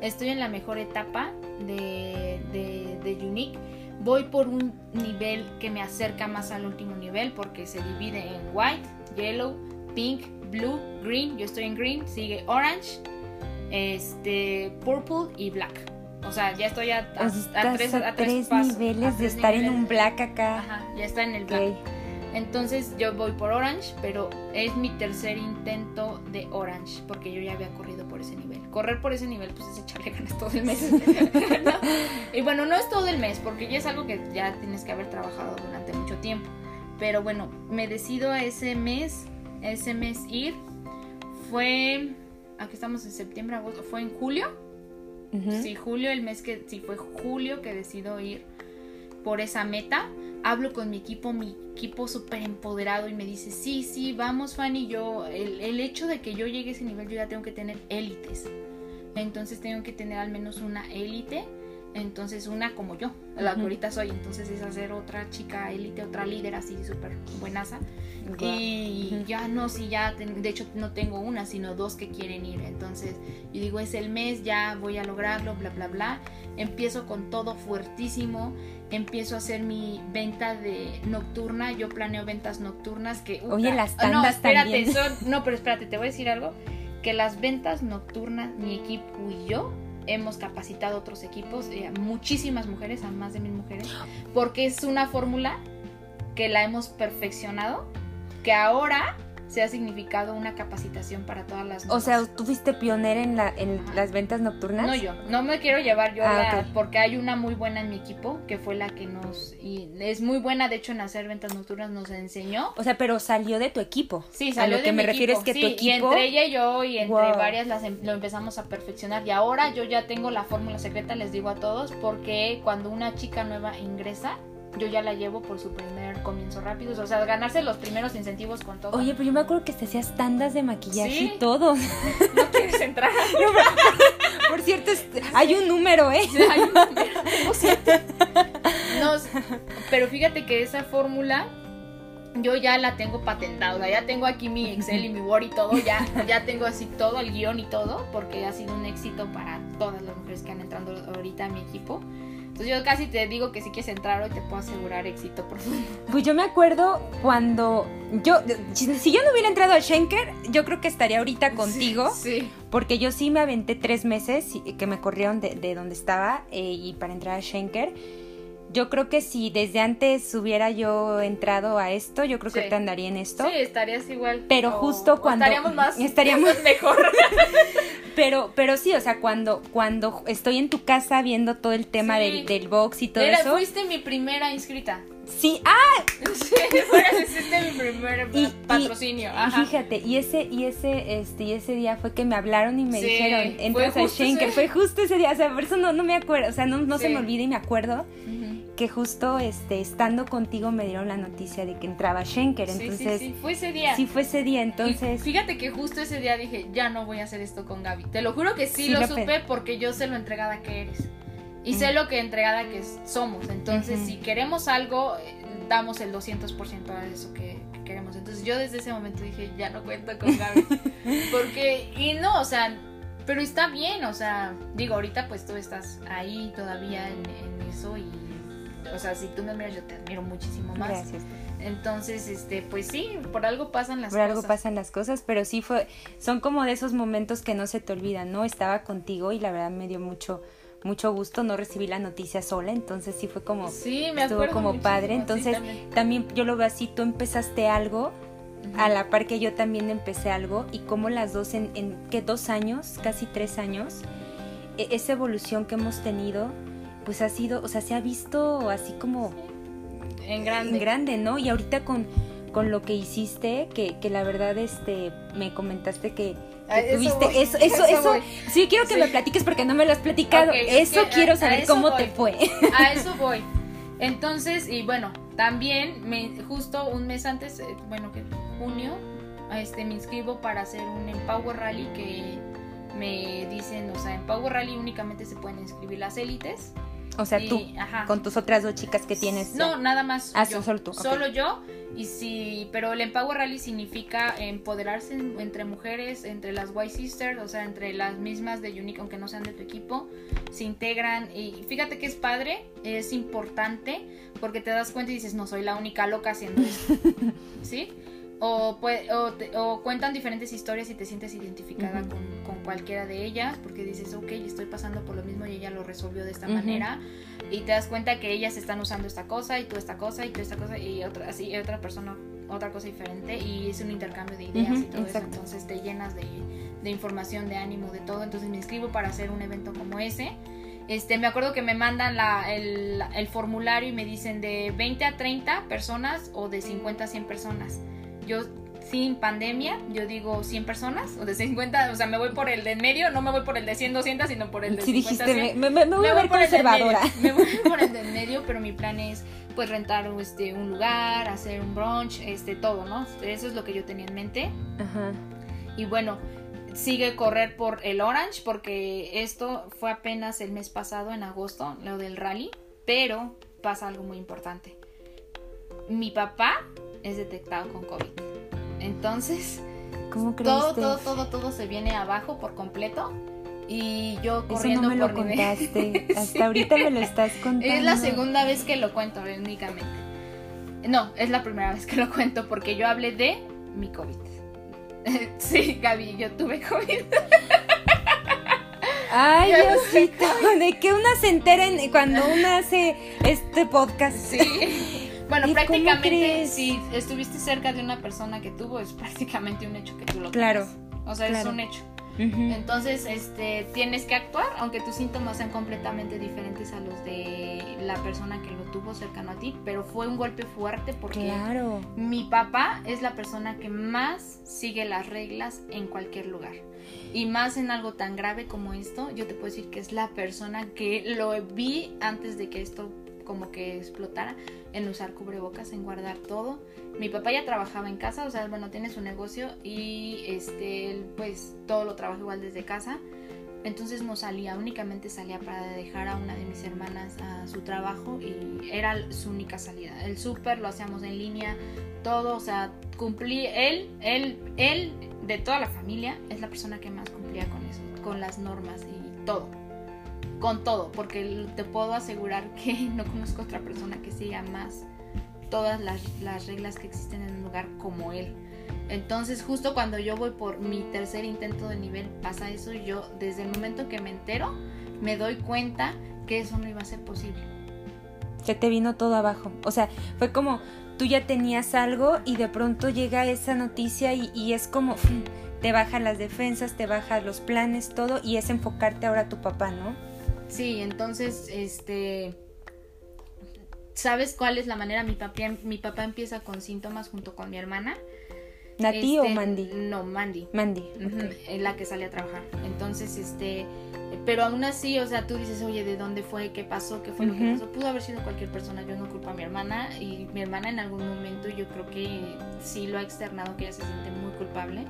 Estoy en la mejor etapa de, de, de Unique. Voy por un nivel que me acerca más al último nivel porque se divide en white, yellow, pink, blue, green. Yo estoy en green, sigue orange, este, purple y black. O sea, ya estoy a, a, tres, a tres, niveles de estar en un black acá. Ajá, ya está en el black. Entonces yo voy por Orange, pero es mi tercer intento de Orange, porque yo ya había corrido por ese nivel. Correr por ese nivel, pues es echarle ganas todo el mes. [laughs] [laughs] Y bueno, no es todo el mes, porque ya es algo que ya tienes que haber trabajado durante mucho tiempo. Pero bueno, me decido a ese mes, ese mes ir. Fue, aquí estamos en septiembre, agosto, fue en julio. Sí, julio, el mes que, sí, fue julio que decido ir por esa meta hablo con mi equipo, mi equipo súper empoderado y me dice, sí, sí, vamos Fanny, yo, el, el, hecho de que yo llegue a ese nivel, yo ya tengo que tener élites. Entonces tengo que tener al menos una élite entonces una como yo, la que ahorita soy, entonces es hacer otra chica élite, otra líder así súper buenaza. Y ya no, si ya, de hecho no tengo una, sino dos que quieren ir. Entonces yo digo, es el mes, ya voy a lograrlo, bla, bla, bla. Empiezo con todo fuertísimo, empiezo a hacer mi venta de nocturna, yo planeo ventas nocturnas que... Oye, las tandas no, espérate, también. Son, [laughs] no, pero espérate, te voy a decir algo, que las ventas nocturnas, mi equipo y yo, hemos capacitado otros equipos, eh, muchísimas mujeres, a más de mil mujeres, porque es una fórmula que la hemos perfeccionado, que ahora se ha significado una capacitación para todas las O sea, ¿tú fuiste pionera en, la, en las ventas nocturnas? No yo, no me quiero llevar yo ah, porque hay una muy buena en mi equipo que fue la que nos y es muy buena de hecho en hacer ventas nocturnas nos enseñó. O sea, pero salió de tu equipo. Sí, salió a lo que me refiero es que tu equipo y entre ella y yo y entre varias las em, lo empezamos a perfeccionar. Y ahora yo ya tengo la fórmula secreta, les digo a todos, porque cuando una chica nueva ingresa yo ya la llevo por su primer comienzo rápido. O sea, ganarse los primeros incentivos con todo. Oye, pero yo me acuerdo que te hacías tandas de maquillaje y todo. ¿No quieres entrar? [laughs] por cierto, hay un número, ¿eh? Sí, hay un número. No, pero fíjate que esa fórmula yo ya la tengo patentada, ya tengo aquí mi Excel y mi Word y todo, ya, ya tengo así todo, el guion y todo, porque ha sido un éxito para todas las mujeres que han entrado ahorita a mi equipo. Entonces yo casi te digo que si quieres entrar hoy te puedo asegurar éxito profundo. [laughs] Pues yo me acuerdo cuando yo, si yo no hubiera entrado a Schenker, yo creo que estaría ahorita contigo. Sí. Porque yo sí me aventé tres meses que me corrieron de, de donde estaba eh, y para entrar a Schenker yo creo que si desde antes hubiera yo entrado a esto, yo creo que te andaría en esto. Sí, estarías igual. Pero justo cuando estaríamos más [laughs] estaríamos mejor. [laughs] pero pero sí, o sea, cuando cuando estoy en tu casa viendo todo el tema del, del, box y todo Era, eso. Fuiste mi primera inscrita. Sí, ah, [laughs] sí, fuiste mi primer patrocinio. Y, fíjate, y ese y ese este y ese día fue que me hablaron y me dijeron, entras a Schenker, fue justo ese día, o sea, por eso no, no me acuerdo, o sea, no, no se me olvida y me acuerdo que justo este, estando contigo me dieron la noticia de que entraba Schenker. Entonces, sí, sí, fue ese día. Sí, fue ese día. Entonces. fíjate que justo ese día dije, ya no voy a hacer esto con Gaby. Te lo juro que sí, lo, supe porque yo sé lo entregada que eres. Y sé lo que entregada que somos. Entonces, si queremos algo, eh, damos el 200% a eso que, que queremos. Entonces, yo desde ese momento dije, ya no cuento con Gaby. [laughs] porque, y no, o sea, pero está bien, o sea, digo, ahorita pues tú estás ahí todavía en, en eso y o sea, si tú me miras, yo te admiro muchísimo más. Gracias. Entonces, este, pues sí, por algo pasan las cosas. Por algo pasan las cosas, pero sí fue, son como de esos momentos que no se te olvidan, ¿no? Estaba contigo y la verdad me dio mucho, mucho gusto, no recibí la noticia sola, entonces sí fue como, sí, me estuvo como padre, entonces también. yo lo veo así, tú empezaste algo, a la par que yo también empecé algo y como las dos en, en ¿qué? dos años, casi tres años, e, esa evolución que hemos tenido pues ha sido, o sea, se ha visto así como en grande. En grande, ¿no? Y ahorita con, con lo que hiciste, que, que la verdad este me comentaste que, tuviste voy, eso, eso, eso. Sí, quiero que Sí. me platiques porque no me lo has platicado. Eso que quiero saber eso cómo voy. te fue. A [laughs] eso voy. Entonces, y bueno, también me, justo un mes antes, eh, bueno, que junio, este, me inscribo para hacer un Empower Rally que me dicen, o sea, en Power Rally únicamente se pueden inscribir las élites. O sea, y- tú, ajá. con tus otras dos chicas que tienes. No, nada más. Ah, yo. solo tú. Solo yo. Y sí, pero el Empower Rally significa empoderarse en- entre mujeres, entre las White Sisters, o sea, entre las mismas de Unique, aunque no sean de tu equipo, se integran. Y fíjate que es padre, es importante, porque te das cuenta y dices, no soy la única loca haciendo esto. [laughs] ¿Sí? O, pue- o, te- o cuentan diferentes historias y te sientes identificada con, con cualquiera de ellas, porque dices, ok, estoy pasando por lo mismo y ella lo resolvió de esta manera y te das cuenta que ellas están usando esta cosa y tú esta cosa y tú esta cosa y otra así y otra persona otra cosa diferente y es un intercambio de ideas y todo exacto. eso entonces te llenas de, de información de ánimo de todo. Entonces me inscribo para hacer un evento como ese. Este me acuerdo que me mandan la, el, el formulario y me dicen de 20 a 30 personas o de 50 a 100 personas yo sin pandemia, yo digo 100 personas o de 50, o sea, me voy por el de en medio, no me voy por el de 100, 200, sino por el de Sí 50, dijiste, 100. me, me- me voy a ver por el del conservadora. medio, [laughs] Me voy [laughs] por el del medio, pero mi plan es pues rentar este un lugar, hacer un brunch, este todo, ¿no? Eso es lo que yo tenía en mente. Ajá. Y bueno, sigue correr por el Orange porque esto fue apenas el mes pasado en agosto, lo del rally, pero pasa algo muy importante. Mi papá es detectado con COVID. Entonces, ¿Cómo crees? todo, todo, todo, todo se viene abajo por completo. Y yo Eso corriendo no me lo nivel- contaste. [laughs] Hasta Sí. ahorita me lo estás contando. Es la segunda vez que lo cuento, únicamente. No, es la primera vez que lo cuento porque yo hablé de mi COVID. [laughs] Sí, Gaby, yo tuve COVID. [laughs] Ay, Diosito, de que una se entera en- cuando una hace este podcast. Sí. Bueno, ¿Y cómo prácticamente si estuviste cerca de una persona que tuvo, es prácticamente un hecho que tú lo Claro. O sea, es un hecho. Entonces, este, tienes que actuar, aunque tus síntomas sean completamente diferentes a los de la persona que lo tuvo cercano a ti, pero fue un golpe fuerte porque Claro. mi papá es la persona que más sigue las reglas en cualquier lugar. Y más en algo tan grave como esto, yo te puedo decir que es la persona que lo vi antes de que esto como que explotara, en usar cubrebocas, en guardar todo. Mi papá ya trabajaba en casa, o sea, bueno, tiene su negocio y este, pues todo lo trabaja igual desde casa. Entonces no salía, únicamente salía para dejar a una de mis hermanas a su trabajo y era su única salida. El súper lo hacíamos en línea, todo, o sea, cumplí, él, él, él, de toda la familia, es la persona que más cumplía con eso, con las normas y todo. Con todo, porque te puedo asegurar que [laughs] no conozco otra persona que siga más todas las, las reglas que existen en un lugar como él. Entonces, justo cuando yo voy por mi tercer intento de nivel, pasa eso. Yo, desde el momento que me entero, me doy cuenta que eso no iba a ser posible. Se te vino todo abajo. O sea, fue como tú ya tenías algo y de pronto llega esa noticia y, y es como mm, te baja las defensas, te baja los planes, todo y es enfocarte ahora a tu papá, ¿no? Sí, entonces, este. ¿Sabes cuál es la manera? Mi papá, mi papá empieza con síntomas junto con mi hermana. ¿Nati o Este, Mandy? No, Mandy. Mandy. Ujú, ok. Es la que sale a trabajar. Entonces, este. Pero aún así, o sea, tú dices, oye, ¿de dónde fue? ¿Qué pasó? ¿Qué fue lo que pasó? Pudo haber sido cualquier persona. Yo no culpo a mi hermana. Y mi hermana en algún momento yo creo que sí lo ha externado, que ella se siente muy culpable.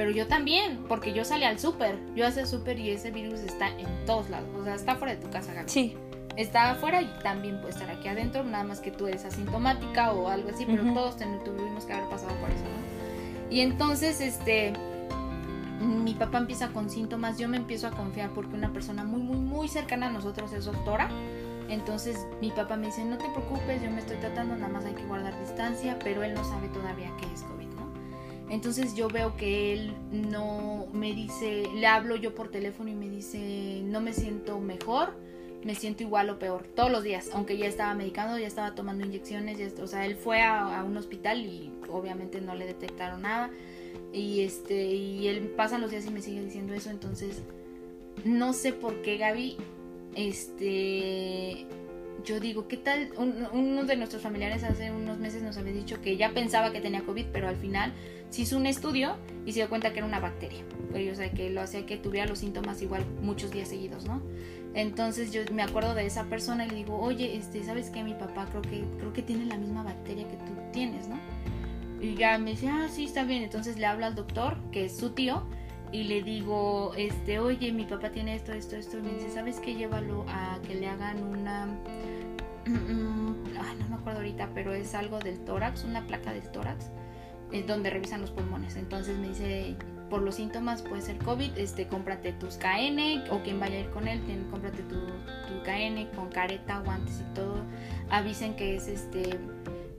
Pero yo también, porque yo salí al súper. Yo hacía súper y ese virus está en todos lados. O sea, está fuera de tu casa, Gaby. Sí. Está afuera y también puede estar aquí adentro. Nada más que tú eres asintomática o algo así. Pero todos tuvimos que haber pasado por eso, ¿no? Y entonces, este mi papá empieza con síntomas, yo me empiezo a confiar porque una persona muy, muy, muy cercana a nosotros es doctora. Entonces mi papá me dice, no te preocupes, yo me estoy tratando, nada más hay que guardar distancia, pero él no sabe todavía qué es COVID. Entonces yo veo que él no me dice, le hablo yo por teléfono y me dice, no me siento mejor, me siento igual o peor, todos los días, aunque ya estaba medicando, ya estaba tomando inyecciones, o sea, él fue a, un hospital y obviamente no le detectaron nada y este y él pasan los días y me sigue diciendo eso entonces no sé por qué Gaby este yo digo, ¿qué tal? uno de nuestros familiares hace unos meses nos había dicho que ya pensaba que tenía COVID, pero al final se hizo un estudio y se dio cuenta que era una bacteria. Pero, o sea, que lo hacía que tuviera los síntomas igual muchos días seguidos, ¿no? Entonces yo me acuerdo de esa persona y le digo, oye, este, ¿sabes qué? Mi papá creo que, creo que tiene la misma bacteria que tú tienes, ¿no? Y ya me dice, ah, sí, está bien. Entonces le hablo al doctor, que es su tío, y le digo, este, oye, mi papá tiene esto, esto, esto. Y me dice, ¿sabes qué? Llévalo a que le hagan una... Ay, [clears throat] no me acuerdo ahorita, pero es algo del tórax, una placa del tórax, es donde revisan los pulmones. Entonces me dice, por los síntomas puede ser COVID, este, cómprate tus KN o quien vaya a ir con él, cómprate tu, tu KN con careta, guantes y todo. Avisen que es este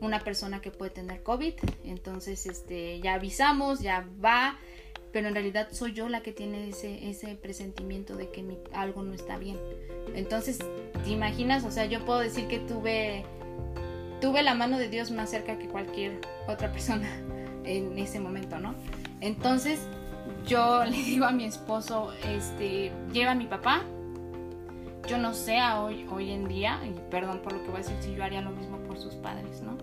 una persona que puede tener COVID, entonces este ya avisamos, ya va, pero en realidad soy yo la que tiene ese, ese presentimiento de que mi, algo no está bien. Entonces, ¿te imaginas? O sea, yo puedo decir que tuve tuve la mano de Dios más cerca que cualquier otra persona en ese momento, ¿no? Entonces, yo [laughs] le digo a mi esposo, este, lleva a mi papá. Yo no sé hoy, hoy en día, y perdón por lo que voy a decir, si yo haría lo mismo por sus padres, ¿no?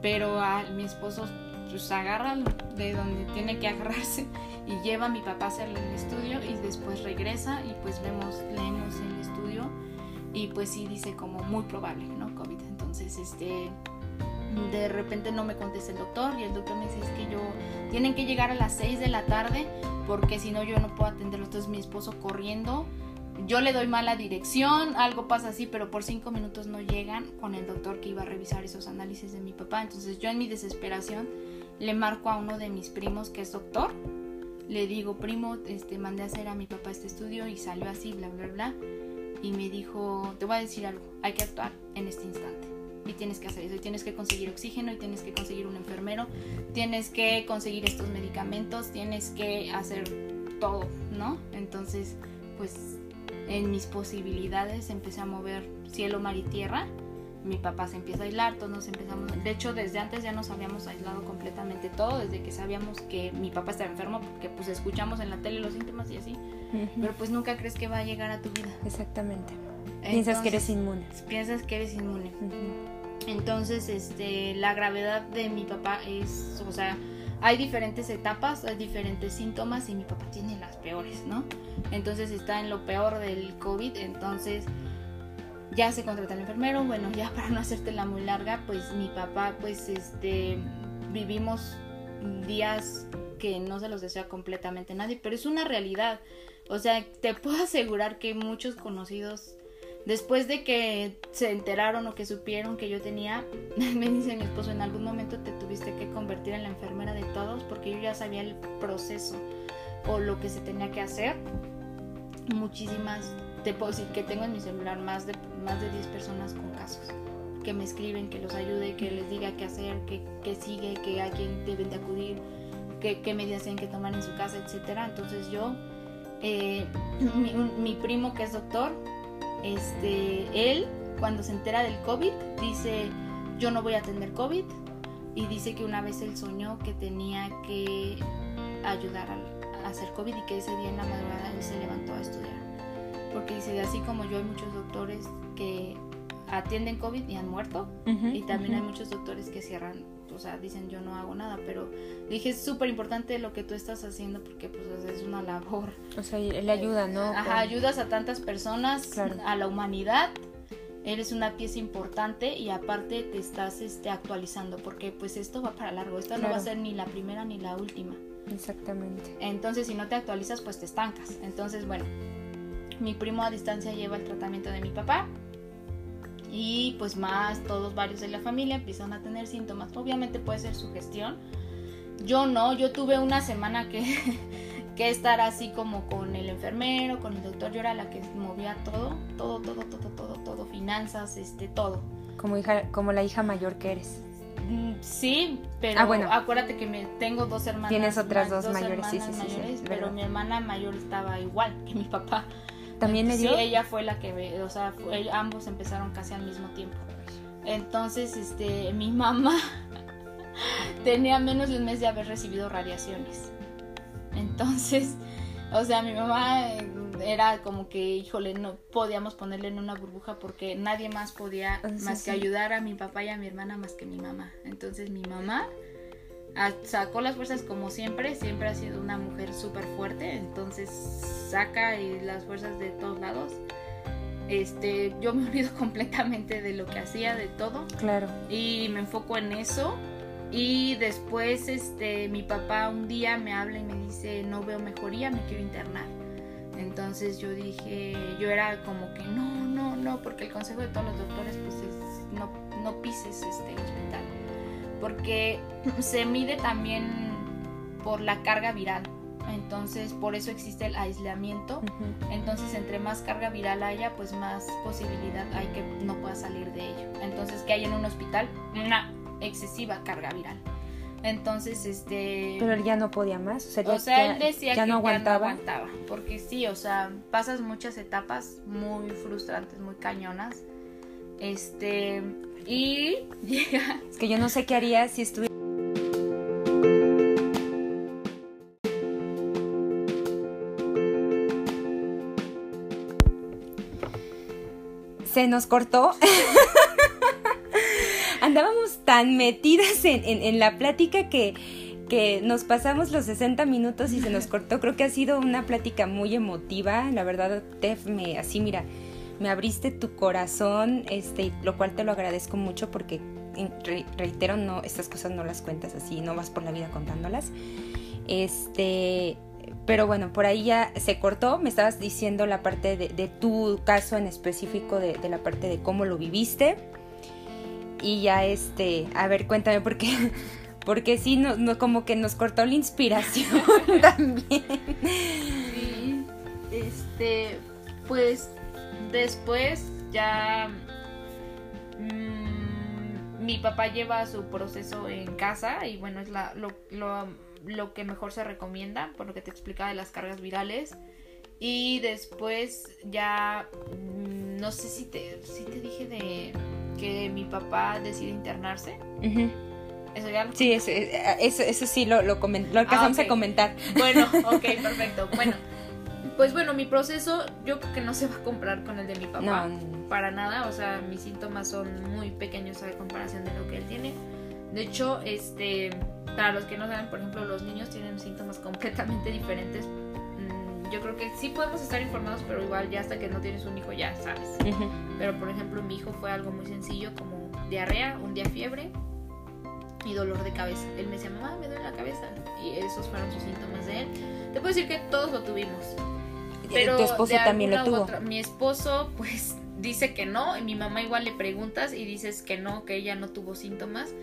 Pero a mi esposo pues agarra de donde tiene que agarrarse y lleva a mi papá a hacerle el estudio y después regresa y pues vemos, leemos el estudio y pues sí dice como muy probable, ¿no? COVID. Entonces, este, de repente no me contesta el doctor y el doctor me dice es que yo tienen que llegar a las 6 de la tarde porque si no yo no puedo atenderlo. Entonces mi esposo corriendo, yo le doy mala dirección, algo pasa así, pero por 5 minutos no llegan con el doctor que iba a revisar esos análisis de mi papá. Entonces yo en mi desesperación le marco a uno de mis primos que es doctor. Le digo, primo, este, mandé a hacer a mi papá este estudio y salió así, bla, bla, bla. Y me dijo, te voy a decir algo, hay que actuar en este instante y tienes que hacer eso, y tienes que conseguir oxígeno, y tienes que conseguir un enfermero, tienes que conseguir estos medicamentos, tienes que hacer todo, ¿no? Entonces, pues en mis posibilidades empecé a mover cielo, mar y tierra. Mi papá se empieza a aislar, todos nos empezamos. De hecho, desde antes ya nos habíamos aislado completamente todo, desde que sabíamos que mi papá estaba enfermo, porque pues escuchamos en la tele los síntomas y así. Pero pues nunca crees que va a llegar a tu vida. Exactamente. piensas que eres inmune. Piensas que eres inmune. Entonces, este, la gravedad de mi papá es, o sea, hay diferentes etapas, hay diferentes síntomas y mi papá tiene las peores, ¿no? Entonces está en lo peor del COVID, entonces ya se contrata el enfermero, bueno, ya [laughs] para no hacértela muy larga, pues mi papá, pues, este, vivimos días que no se los desea completamente nadie, pero es una realidad. O sea, te puedo [laughs] asegurar que muchos conocidos Después de que se enteraron o que supieron que yo tenía, [laughs] me dice mi esposo, en algún momento te tuviste que convertir en la enfermera de todos porque yo ya sabía el proceso o lo que se tenía que hacer. Muchísimas, te que tengo en mi celular más de, más de 10 personas con casos que me escriben, que los ayude, que les diga qué hacer, qué, sigue, que a quién deben de acudir, qué, qué medidas tienen que tomar en su casa, etc. Entonces yo, eh, [clears throat] mi primo que es doctor, este, él, cuando se entera del COVID, dice, yo no voy a tener COVID. Y dice que una vez él soñó que tenía que ayudar a, hacer COVID y que ese día en la madrugada él se levantó a estudiar. Porque dice, así como yo hay muchos doctores que atienden COVID y han muerto. y también hay muchos doctores que cierran o sea, dicen yo no hago nada, pero dije es súper importante lo que tú estás haciendo porque pues es una labor. O sea, le ayuda, ¿no? Ajá, ayudas a tantas personas, a la humanidad, eres una pieza importante y aparte te estás este, actualizando porque pues esto va para largo, esto no va a ser ni la primera ni la última. Exactamente. Entonces si no te actualizas pues te estancas. Entonces bueno, mi primo a distancia lleva el tratamiento de mi papá y pues más todos varios de la familia empiezan a tener síntomas. Obviamente puede ser sugestión. Yo no, yo tuve una semana que, [laughs] que estar así como con el enfermero, con el doctor, yo era la que movía todo, todo, todo, todo, todo, todo, finanzas, este, todo. Como hija, como la hija mayor que eres. Mm, sí, pero ah, bueno. acuérdate que me tengo dos hermanas. Tienes otras dos, mayores, sí, sí, sí, pero mi hermana mayor estaba igual que mi papá. ¿También le dio? Sí, ella fue la que, o sea, ambos empezaron casi al mismo tiempo. Entonces, este, mi mamá [laughs] tenía menos de un mes de haber recibido radiaciones. Entonces, o sea, mi mamá era como que, híjole, no podíamos ponerle en una burbuja porque nadie más podía Ah, sí, más que ayudar a mi papá y a mi hermana más que mi mamá. Entonces mi mamá sacó las fuerzas como siempre, siempre ha sido una mujer súper fuerte, entonces saca las fuerzas de todos lados. Este, yo me [laughs] olvido completamente de lo que hacía, de todo Claro. y me enfoco en eso y después este mi papá un día me habla y me dice no veo mejoría me quiero internar entonces yo dije yo era como que no no no porque el consejo de todos los doctores pues es no no pises este porque se mide también por la carga viral entonces por eso existe el aislamiento entonces, entre más carga viral haya, pues más posibilidad hay que no pueda salir de ello. Entonces, que hay en un hospital una excesiva carga viral. Entonces, este... Pero él ya no podía más. O sea, o sea, ya- él decía ya que no aguantaba. ya no aguantaba. Porque sí, o sea, pasas muchas etapas muy frustrantes, muy cañonas. Este... Y llega... Es que yo no sé qué haría si estuviera. Se nos cortó. [laughs] Andábamos tan metidas en, en- la plática que, que nos pasamos los 60 minutos y se nos cortó. Creo que ha sido una plática muy emotiva. La verdad, Tef, me, así mira, me abriste tu corazón, este, lo cual te lo agradezco mucho porque reitero, no, estas cosas no las cuentas así, no vas por la vida contándolas. Este, pero bueno, por ahí ya se cortó. Me estabas diciendo la parte de, tu caso en específico, de, la parte de cómo lo viviste. Y ya este, a ver, cuéntame porque [laughs] porque sí, no, no, como que nos cortó la inspiración [laughs] también. Sí, este, pues después ya mm, mi papá lleva su proceso en casa y bueno, es la, lo, lo, lo que mejor se recomienda, por lo que te explicaba de las cargas virales. Y después ya, mm, no sé si te, si te dije de que mi papá decide internarse. Eso ya lo Sí, eso, eso, eso sí lo, lo, lo alcanzamos Ah, ok. a comentar. Bueno, [laughs] ok, perfecto. Bueno, pues bueno, mi proceso yo creo que no se va a comparar con el de mi papá. No. Para nada, o sea, mis síntomas son muy pequeños a comparación de lo que él tiene. De hecho, este, para los que no saben, por ejemplo, los niños tienen síntomas completamente diferentes. Mm, Yo creo que sí podemos estar informados, pero igual ya hasta que no tienes un hijo ya sabes. Pero por ejemplo, mi hijo fue algo muy sencillo como diarrea, un día fiebre y dolor de cabeza. Él me decía, mamá, me duele la cabeza. Y esos fueron sus síntomas de él. Te puedo decir que todos lo tuvimos. Pero tu esposo de también lo tuvo. otra- mi esposo, pues, [laughs] dice que no. Y mi mamá igual le preguntas y dices que no, que ella no tuvo síntomas.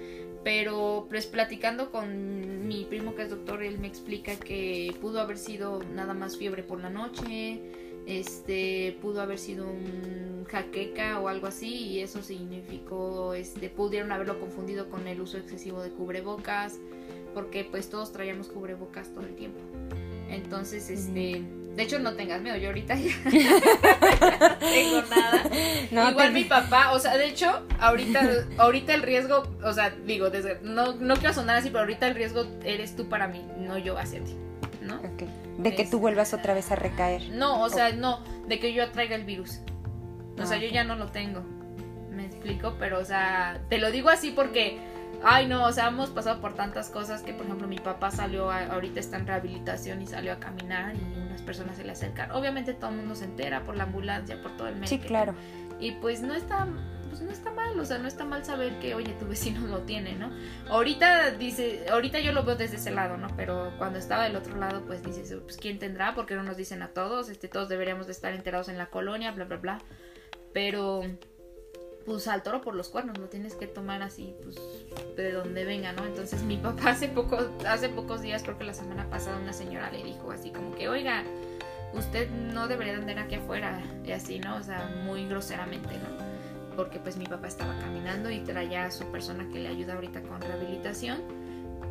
Pero, pues, platicando con mi primo que es doctor, él me explica que pudo haber sido nada más fiebre por la noche. Este, pudo haber sido un jaqueca o algo así. Y eso significó, este, pudieron haberlo confundido con el uso excesivo de cubrebocas. Porque, pues, todos traíamos cubrebocas todo el tiempo. Entonces, este, de hecho no tengas miedo, yo ahorita ya no [laughs] tengo nada. No, Igual te- mi papá, o sea, de hecho, ahorita, ahorita el riesgo, o sea, digo, desde, no, no quiero sonar así, pero ahorita el riesgo eres tú para mí, no yo hacia ti, ¿no? Ok. De que tú vuelvas otra vez a recaer. No, o sea, no, de que yo atraiga el virus. O sea, Ah, yo ya no lo tengo. Me explico, pero o sea, te lo digo así porque, ay no, o sea, hemos pasado por tantas cosas que, por ejemplo, mi papá salió, a- ahorita está en rehabilitación y salió a caminar y unas personas se le acercan. Obviamente todo el mundo se entera por la ambulancia, por todo el médico. Sí, claro. Y pues no está, pues no está mal, o sea, no está mal saber que, oye, tu vecino lo tiene, ¿no? Ahorita dice, ahorita yo lo veo desde ese lado, ¿no? Pero cuando estaba del otro lado, pues dices, pues quién tendrá, porque no nos dicen a todos, este, todos deberíamos de estar enterados en la colonia, bla, bla, bla. Pero, pues al toro por los cuernos, lo tienes que tomar así, pues, de donde venga, ¿no? Entonces mi papá hace poco, hace pocos días, creo que la semana pasada, una señora le dijo así como que, oiga, usted no debería de andar aquí afuera, y así, ¿no? O sea, muy groseramente, ¿no? Porque pues mi papá estaba caminando y traía a su persona que le ayuda ahorita con rehabilitación.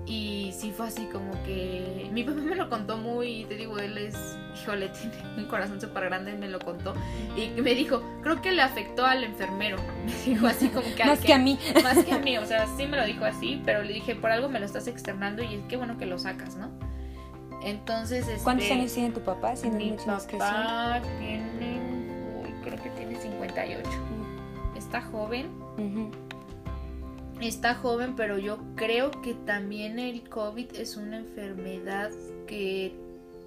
Y sí fue así como que mi papá me lo contó muy, te digo, él es, híjole, [laughs] tiene un corazón súper grande, me lo contó. Y me dijo, creo que le afectó al enfermero. [laughs] Me dijo así como que Más que a mí. [laughs] más que a mí, o sea, sí me lo dijo así, pero le dije, por algo me lo estás externando y es que bueno que lo sacas, ¿no? Entonces, este, ¿Cuántos años tiene tu papá? Si no mi papá tiene, uy, creo que tiene 58. Está joven. Ujú. Está joven, pero yo creo que también el COVID es una enfermedad que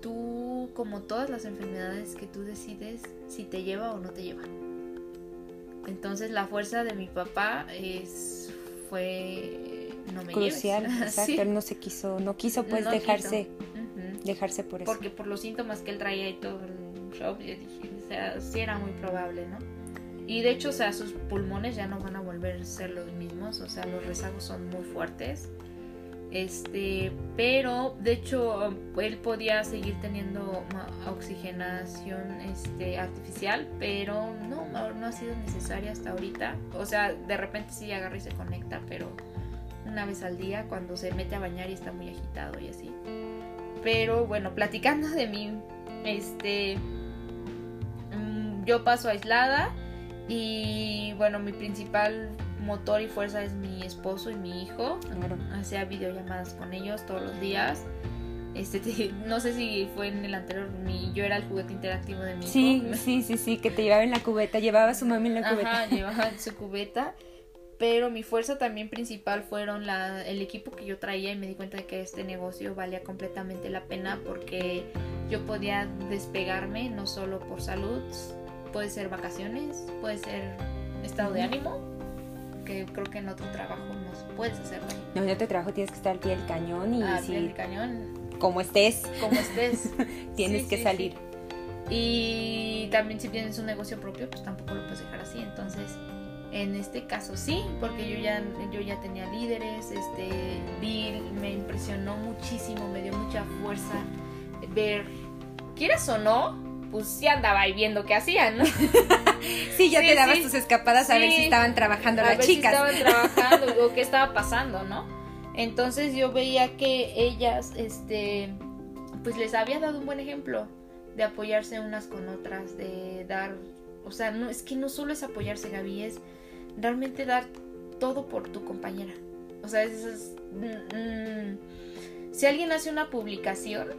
tú, como todas las enfermedades que tú decides si te lleva o no te lleva. Entonces la fuerza de mi papá es fue no me Crucial, lleves. [laughs] exacto. Sí. Él no se quiso, no quiso pues No dejarse, dejarse por eso. Porque por los síntomas que él traía y todo el show, yo dije, o sea, sí era muy probable, ¿no? Y de hecho, o sea, sus pulmones ya no van a ser los mismos, o sea, los rezagos son muy fuertes. Este, pero de hecho él podía seguir teniendo oxigenación este, artificial, pero no, no, no ha sido necesaria hasta ahorita. O sea, de repente sí agarra y se conecta, pero una vez al día cuando se mete a bañar y está muy agitado y así. Pero bueno, platicando de mí, este, mm, yo paso aislada y bueno, mi principal motor y fuerza es mi esposo y mi hijo. Claro. Hacía videollamadas con ellos todos los días. Este, te- [laughs] no sé si fue en el anterior, mi, yo era el juguete interactivo de mi Sí, hijo. sí, sí, sí, que te llevaba en la cubeta, llevaba a su mami en la cubeta. Ajá, [laughs] llevaba su cubeta. Pero mi fuerza también principal fueron la, el equipo que yo traía y me di cuenta de que este negocio valía completamente la pena porque yo podía despegarme no solo por salud, puede ser vacaciones, puede ser estado de ánimo, que creo que en otro trabajo no puedes hacerlo. No, en otro trabajo tienes que estar al pie del cañón y Al si pie del cañón, como estés, como estés. [laughs] tienes Sí, que sí, salir. Y también si tienes un negocio propio, pues tampoco lo puedes dejar así. Entonces, en este caso sí, porque yo ya, yo ya tenía líderes, este, vi, me impresionó muchísimo, me dio mucha fuerza ver, quieras o no, pues sí andaba ahí viendo qué hacían, ¿no? [laughs] Sí, ya Sí, te dabas sí. tus escapadas a ver si estaban trabajando a las ver chicas. si estaban trabajando o qué estaba [laughs] pasando, ¿no? Entonces yo veía que ellas, este, pues les había dado un buen ejemplo de apoyarse unas con otras, de dar, o sea, no es que no solo es apoyarse, Gaby, es realmente dar todo por tu compañera. O sea, es, es- mm, mm, si alguien hace una publicación,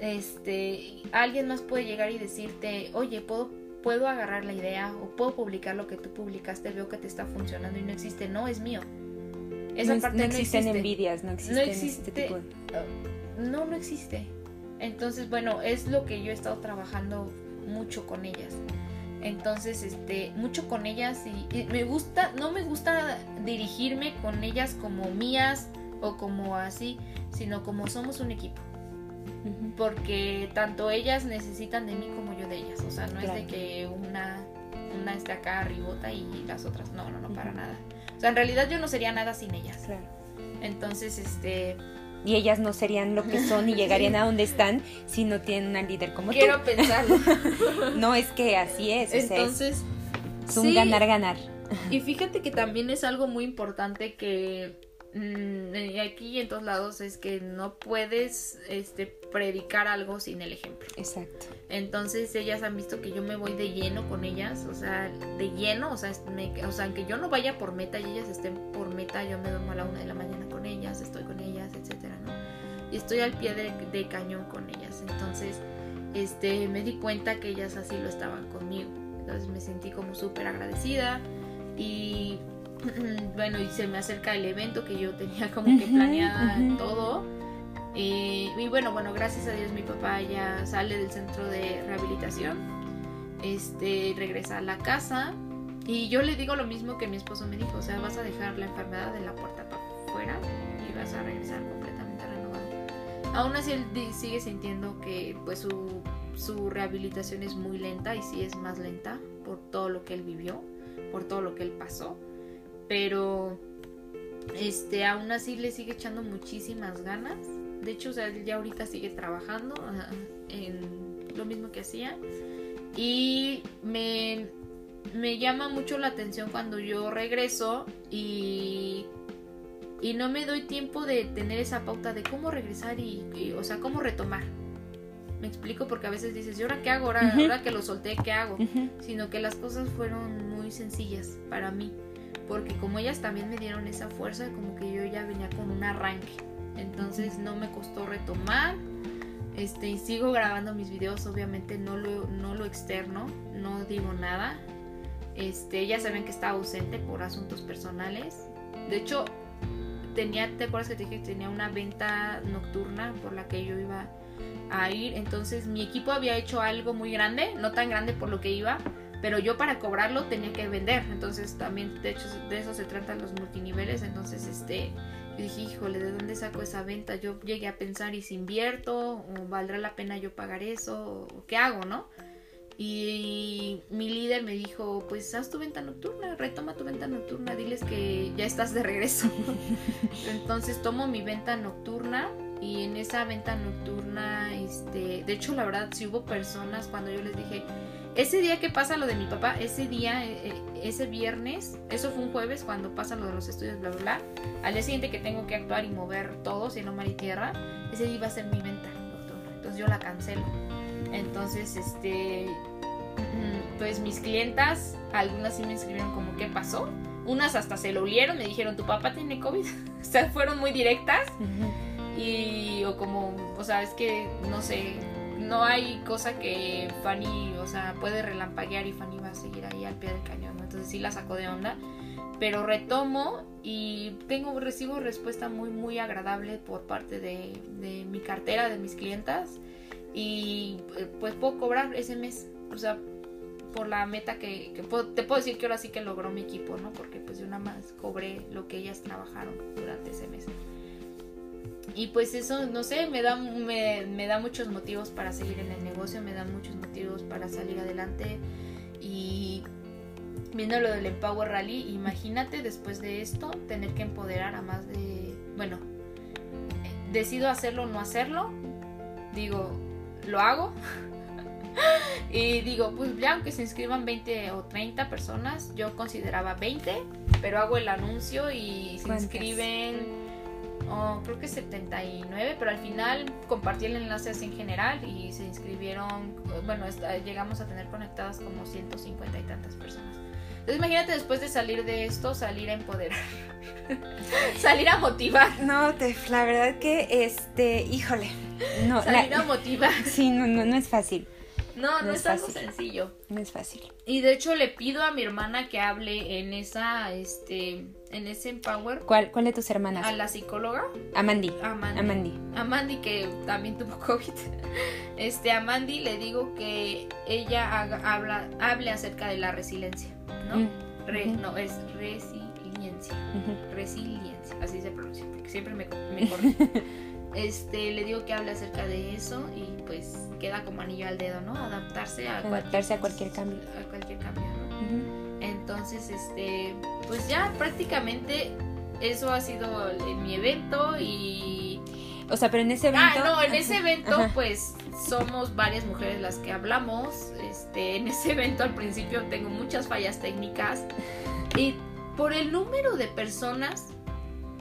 este, alguien más puede llegar y decirte, oye, puedo puedo agarrar la idea o puedo publicar lo que tú publicaste, veo que te está funcionando y no existe, no, es mío. Esa no, parte no no existen existe. envidias, no existen existe. este tipo de... No, no existe. Entonces, bueno, es lo que yo he estado trabajando mucho con ellas. Entonces, este, mucho con ellas y, y me gusta, no me gusta dirigirme con ellas como mías o como así, sino como somos un equipo. Porque tanto ellas necesitan de mí como yo de ellas. O sea, no es de que una, una esté acá arribota y las otras no, no, no, para nada. O sea, en realidad yo no sería nada sin ellas. Claro. Entonces, este, Y ellas no serían lo que son y [laughs] llegarían a donde están si no tienen una líder como quiero pensarlo. tú. [laughs] No, es que así es, o sea, es, Entonces, un sí, ganar-ganar. Y fíjate que también es algo muy importante que y aquí y en todos lados es que no puedes este, predicar algo sin el ejemplo. Exacto. Entonces ellas han visto que yo me voy de lleno con ellas, o sea, de lleno, o sea, me- o sea, aunque yo no vaya por meta y ellas estén por meta, yo me duermo a la una de la mañana con ellas, estoy con ellas, etcétera, ¿no? Y estoy al pie de, de cañón con ellas. Entonces, este, me di cuenta que ellas así lo estaban conmigo. Entonces me sentí como súper agradecida y bueno, y se me acerca el evento que yo tenía como que planeada todo. Y, y bueno, bueno, gracias a Dios mi papá ya sale del centro de rehabilitación, este, regresa a la casa y yo le digo lo mismo que mi esposo me dijo, o sea, vas a dejar la enfermedad de la puerta para afuera y vas a regresar completamente renovado. Aún así él sigue sintiendo que pues su, su rehabilitación es muy lenta y sí es más lenta por todo lo que él vivió, por todo lo que él pasó, pero este aún así le sigue echando muchísimas ganas. De hecho, o sea, él ya ahorita sigue trabajando en lo mismo que hacía. Y me, me llama mucho la atención cuando yo regreso y, y no me doy tiempo de tener esa pauta de cómo regresar y, y, o sea, cómo retomar. Me explico porque a veces dices, ¿y ahora qué hago? Ahora, ahora que lo solté, ¿qué hago? Sino que las cosas fueron muy sencillas para mí, porque como ellas también me dieron esa fuerza, como que yo ya venía con un arranque, entonces no me costó retomar, Este, sigo grabando mis videos, obviamente no lo, no lo externo, no digo nada. Este, ya saben que estaba ausente por asuntos personales. De hecho, tenía, ¿te acuerdas que te dije que tenía una venta nocturna por la que yo iba a ir? Entonces mi equipo había hecho algo muy grande, no tan grande por lo que iba, pero yo para cobrarlo tenía que vender. Entonces también, de hecho, de eso se tratan los multiniveles. Entonces, este, yo dije, híjole, ¿de dónde saco esa venta? Yo llegué a pensar, ¿y si invierto? ¿O valdrá la pena yo pagar eso? ¿O qué hago, no? Y mi líder me dijo, pues haz tu venta nocturna, retoma tu venta nocturna, diles que ya estás de regreso. [laughs] Entonces tomo mi venta nocturna y en esa venta nocturna, este, de hecho la verdad si hubo personas cuando yo les dije, ese día que pasa lo de mi papá, ese día, eh, eh, ese viernes, eso fue un jueves cuando pasa lo de los estudios, bla, bla, bla, al día siguiente que tengo que actuar y mover todo, no mar y tierra, ese día iba a ser mi venta nocturna, entonces yo la cancelo. Entonces, este, pues mis clientas, algunas sí me escribieron como qué pasó. Unas hasta se lo olieron, me dijeron, tu papá tiene COVID. [laughs] o sea, fueron muy directas. Y, o como, o sea, es que, no sé, no hay cosa que Fanny, o sea, puede relampaguear y Fanny va a seguir ahí al pie del cañón. Entonces sí la sacó de onda. Pero retomo y tengo, recibo respuesta muy, muy agradable por parte de, de mi cartera, de mis clientas. Y eh, pues puedo cobrar ese mes. O sea, por la meta que, te puedo decir que ahora sí que logró mi equipo, ¿no? Porque pues yo nada más cobré lo que ellas trabajaron durante ese mes. Y pues eso, no sé, me da, me, da muchos motivos para seguir en el negocio, me da muchos motivos para salir adelante. Y viendo lo del Empower Rally, imagínate después de esto tener que empoderar a más de, bueno, decido hacerlo o no hacerlo, digo, lo hago [laughs] y digo, pues ya aunque se inscriban 20 o 30 personas, yo consideraba 20, pero hago el anuncio y se inscriben, oh, creo que 79, pero al final compartí el enlace así en general y se inscribieron, bueno, llegamos a tener conectadas como 150 y tantas personas. Entonces imagínate después de salir de esto, salir a empoderar. [laughs] salir a motivar. No, te, la verdad que, este, híjole. No, salir a motivar. Sí, no, no, no es fácil. No, no, es, algo sencillo. No es fácil. Y de hecho le pido a mi hermana que hable en esa, este, en ese Empower. ¿Cuál, cuál de tus hermanas? A la psicóloga. Amandi. Amandi. Amandi. que también tuvo [laughs] COVID. Este, a Mandy le digo que ella habla, hable acerca de la resiliencia, ¿no? Mm, no, es resiliencia. Resiliencia, así se pronuncia, porque siempre me, me [laughs] este, le digo que hable acerca de eso y pues queda como anillo al dedo, ¿no? Adaptarse a, Adaptarse a cualquier cambio. A cualquier cambio, ¿no? Entonces, este, pues ya prácticamente eso ha sido mi evento y... O sea, pero en ese evento... Ah, no, en ese evento pues somos varias mujeres las que hablamos. Este, en ese evento al principio tengo muchas fallas técnicas y por el número de personas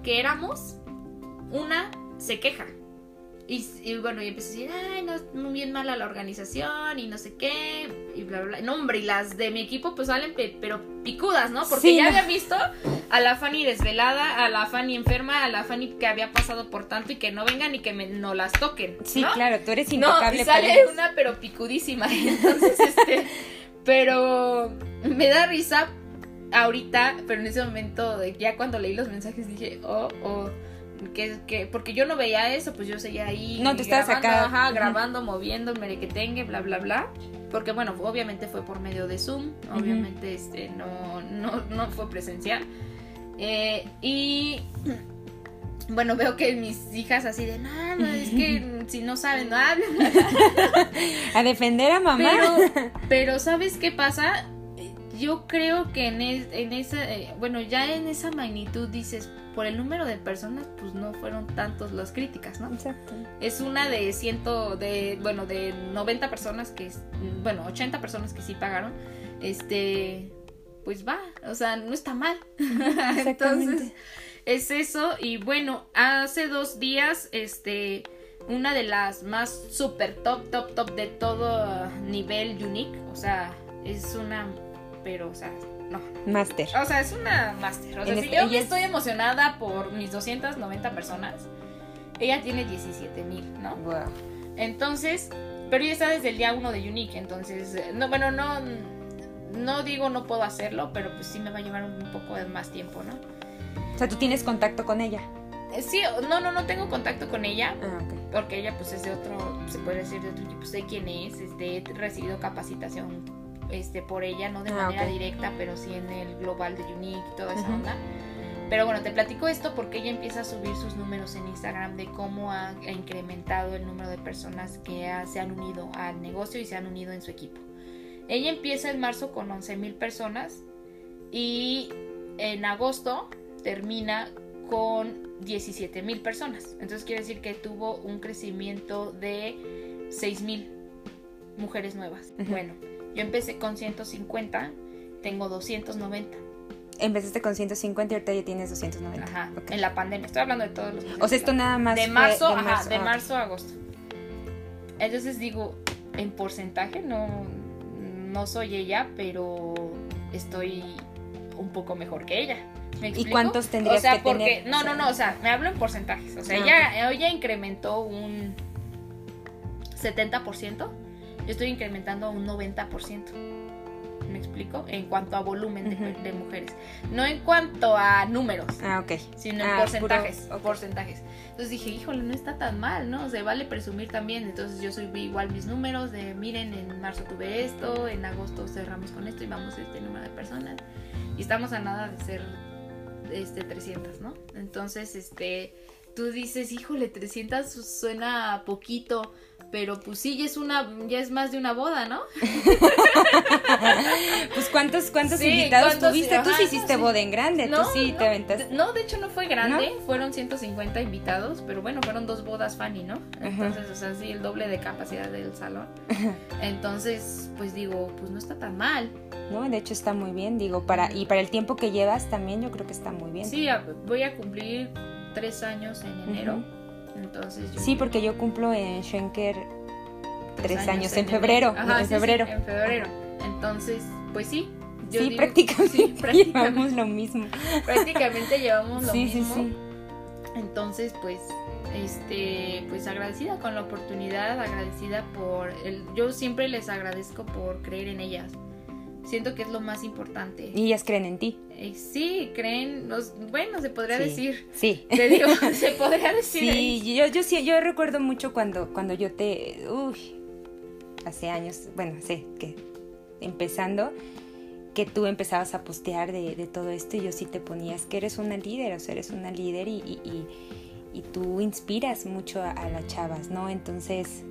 que éramos, una se queja. Y, bueno, y empecé a decir, ay, no, muy bien mala la organización y no sé qué, y bla, bla, No, hombre, y las de mi equipo pues salen, pero picudas, ¿no? Porque ya había visto a la Fanny desvelada, a la Fanny enferma, a la Fanny que había pasado por tanto y que no vengan y que no las toquen. Sí, claro, tú eres intocable. No, una, pero picudísima. [laughs] Entonces, este, pero me da risa ahorita, pero en ese momento, ya cuando leí los mensajes dije, oh, oh que, porque yo no veía eso, pues yo seguía ahí. No, te estabas acá. Ajá, grabando, moviendo, merequetengue, bla, bla, bla. Porque bueno, obviamente fue por medio de Zoom, obviamente este, no, no, no fue presencial. Eh, y [clears throat] bueno, veo que mis hijas así de, no, no, es que [laughs] si no saben, no hablan. [laughs] a defender a mamá. Pero, [laughs] pero ¿sabes qué pasa? Yo creo que en, en esa, eh, bueno, ya en esa magnitud dices, por el número de personas, pues no fueron tantos las críticas, ¿no? Exacto. Es una de ciento, de, bueno, de 90 personas que, bueno, 80 personas que sí pagaron, este, pues va, o sea, no está mal. [laughs] Entonces, es eso, y bueno, hace dos días, este, una de las más super top, top, top de todo nivel unique, o sea, es una, pero, o sea, no. Master. O sea, es una master. O sea, si este, yo estoy emocionada por mis 290 personas, ella tiene 17 mil, ¿no? Wow. Entonces, pero ella está desde el día 1 de Unique, entonces, no, bueno, no, no digo no puedo hacerlo, pero pues sí me va a llevar un poco más tiempo, ¿no? O sea, ¿tú tienes contacto con ella? Eh, Sí, no, no, no tengo contacto con ella, Ah, ok. porque ella pues es de otro, se puede decir de otro equipo, sé quién es, este, he recibido capacitación este, por ella, no de Ah, manera directa, pero sí en el global de Unique y toda esa onda. Pero bueno, te platico esto porque ella empieza a subir sus números en Instagram de cómo ha, ha incrementado el número de personas que ha- se han unido al negocio y se han unido en su equipo. Ella empieza en marzo con 11 mil personas y en agosto termina con 17 mil personas. Entonces quiere decir que tuvo un crecimiento de 6 mil mujeres nuevas. Bueno, yo empecé con 150, tengo 290. Empezaste con 150 y ahorita ya tienes 290. Ajá, en la pandemia. Estoy hablando de todos los meses. O sea, esto nada más de fue marzo, de ajá, de marzo a agosto. Entonces digo, en porcentaje no, no soy ella, pero estoy un poco mejor que ella. ¿Me ¿Y cuántos tendrías o sea, que porque, tener? No, O sea, no, no, o sea, me hablo en porcentajes. O sea, Ah, ella, ella incrementó un 70%, yo estoy incrementando un 90%. ¿Me explico? En cuanto a volumen de, de mujeres. No en cuanto a números Ah, ok. sino en Ah, porcentajes, puro- porcentajes. Entonces dije, híjole, no está tan mal, ¿no? Se vale presumir también. Entonces yo subí igual mis números de, miren, en marzo tuve esto, en agosto cerramos con esto y vamos a este número de personas. Y estamos a nada de ser este 300, ¿no? Entonces, este tú dices, "Híjole, 300 suena poquito." Pero pues sí, ya es una ya es más de una boda, ¿no? [laughs] Pues cuántos, cuántos Sí, invitados ¿cuántos? tuviste. Tú Ajá, sí hiciste boda en grande, tú sí no, te aventaste. No, de hecho no fue grande, fueron 150 invitados, pero bueno, fueron dos bodas Fanny, ¿no? Entonces, o sea, sí, el doble de capacidad del salón. [laughs] Entonces, pues digo, pues no está tan mal. No, de hecho está muy bien, digo, para y para el tiempo que llevas también yo creo que está muy bien. Sí, voy a cumplir tres años en enero. Entonces yo Sí, porque yo cumplo en Schenker tres, años, en febrero, Ajá, no, en sí, sí, febrero. en febrero. Entonces, pues sí. yo Sí, digo- prácticamente sí, prácticamente, [laughs] llevamos lo mismo. prácticamente llevamos lo Sí, sí, mismo. sí. Entonces, pues, este, pues agradecida con la oportunidad, agradecida por el, yo siempre les agradezco por creer en ellas. Siento que es lo más importante. Y ellas creen en ti. Eh, sí, creen, los, bueno, se podría Sí. decir. Sí. Te digo, [laughs] se [laughs] podría decir. Sí, yo, yo sí, yo recuerdo mucho cuando, cuando yo te, uy, hace años, bueno, sé que empezando, que tú empezabas a postear de, de todo esto y yo sí te ponías que eres una líder, o sea, eres una líder y, y, y- y tú inspiras mucho a, a las chavas, ¿no? Entonces,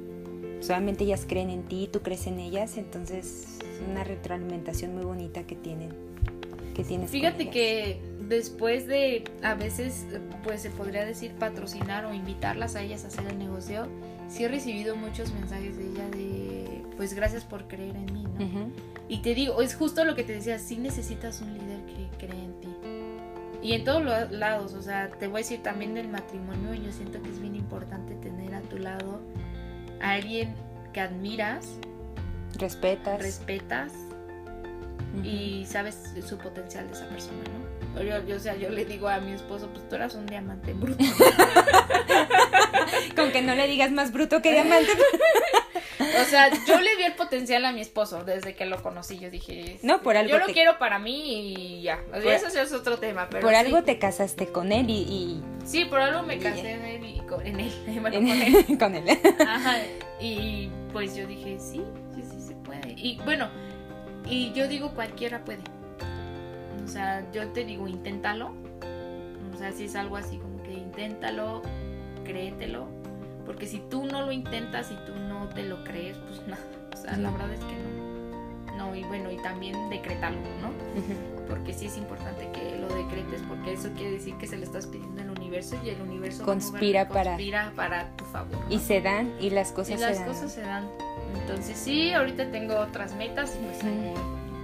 solamente ellas creen en ti, tú crees en ellas, entonces es una retroalimentación muy bonita que tienen. Que tienes Fíjate que después de a veces, pues se podría decir patrocinar o invitarlas a ellas a hacer el negocio, sí he recibido muchos mensajes de ella de, pues gracias por creer en mí, ¿no? Y te digo, es justo lo que te decía, sí necesitas un líder que cree en ti. Y en todos los lados, o sea, te voy a decir también del matrimonio, yo siento que es bien importante tener a tu lado a alguien que admiras, Respetas. respetas y sabes su potencial de esa persona, ¿no? Yo, yo, o sea, yo le digo a mi esposo, pues tú eras un diamante bruto. [laughs] Con que no le digas más bruto que diamante. [laughs] O sea, yo le vi el potencial a mi esposo desde que lo conocí. Yo dije, No, por algo yo lo quiero para mí y ya. O sea, Por- eso es otro tema, pero Por sí. algo te casaste con él y, y- Sí, por algo me casé con, en él. [laughs] Bueno, en- con él. [laughs] con él. Ajá. Y pues yo dije, sí, sí, sí se puede. Y bueno, y yo digo cualquiera puede. O sea, yo te digo, inténtalo. O sea, si es algo así como que inténtalo, créetelo. Porque si tú no lo intentas y tú no te lo crees, pues [laughs] nada. O sea, la verdad es que no. No, y bueno, y también decrétalo, ¿no? Porque sí es importante que lo decretes, porque eso quiere decir que se le estás pidiendo al universo y el universo va a Conspira para- tu favor. ¿no? Y se dan y las Y cosas las se dan. cosas se dan. Entonces sí, ahorita tengo otras metas y pues,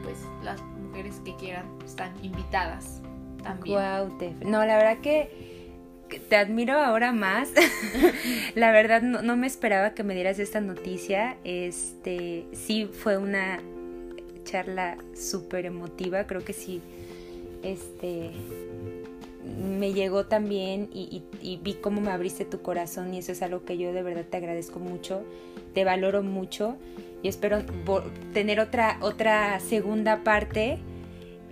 pues las mujeres que quieran están invitadas también. Guau, Tef. No, la verdad que, que te admiro ahora más. [laughs] la verdad no, no me esperaba que me dieras esta noticia. Este, sí fue una charla súper emotiva. Creo que sí, este, me llegó también y, y, vi cómo me abriste tu corazón y eso es algo que yo de verdad te agradezco mucho, te valoro mucho y espero tener otra, otra segunda parte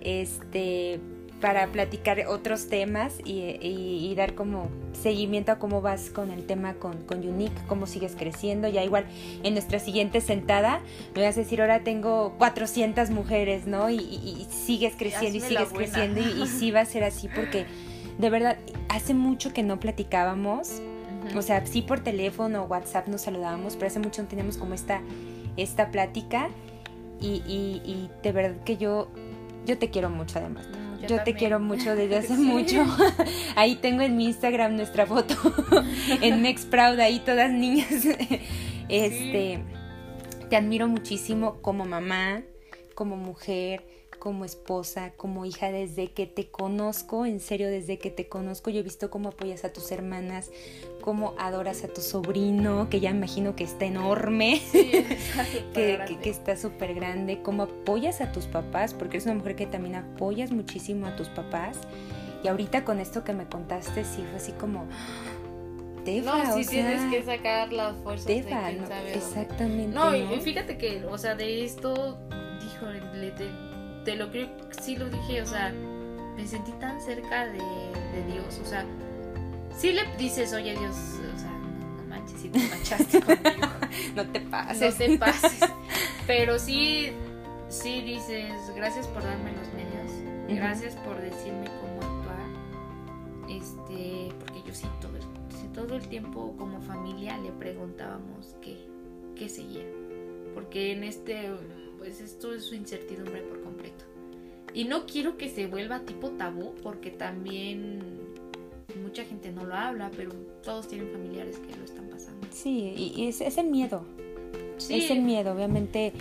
este, para platicar otros temas y, dar como seguimiento a cómo vas con el tema con, con Unique, cómo sigues creciendo. Ya igual en nuestra siguiente sentada me vas a decir, ahora tengo 400 mujeres, ¿no? Y, sigues creciendo y, sigues creciendo y, sí va a ser así porque de verdad hace mucho que no platicábamos. O sea, sí por teléfono o WhatsApp nos saludábamos, pero hace mucho no teníamos como esta, esta plática. Y, y, de verdad que yo yo te quiero mucho además. Yo, te quiero mucho desde hace [laughs] mucho. [laughs] ahí tengo en mi Instagram nuestra foto. [laughs] en Next Proud, ahí todas niñas. este, te admiro muchísimo como mamá, como mujer como esposa, como hija, desde que te conozco, en serio, desde que te conozco, yo he visto cómo apoyas a tus hermanas, cómo adoras a tu sobrino, que ya imagino que está enorme, [laughs] que, que, está súper grande, cómo apoyas a tus papás, porque eres una mujer que también apoyas muchísimo a tus papás. Y ahorita con esto que me contaste, sí, fue así como... Tefa, no, sí tienes que sacar las fuerzas de no, Exactamente. No, y fíjate que, o sea, de esto, dijo, le, te lo creo, sí lo dije, o sea, me sentí tan cerca de, Dios, o sea, sí le dices, oye Dios, o sea, no, manches, si te manchaste [laughs] conmigo. no te pases. No te pases. [laughs] Pero sí, sí dices, gracias por darme los medios, gracias por decirme cómo actuar, este, porque yo sí todo, todo el tiempo como familia le preguntábamos qué, qué seguía, porque en este pues esto es su incertidumbre por completo. Y no quiero que se vuelva tipo tabú, porque también mucha gente no lo habla, pero todos tienen familiares que lo están pasando. Sí, y es, el miedo. Sí. Es el miedo, obviamente.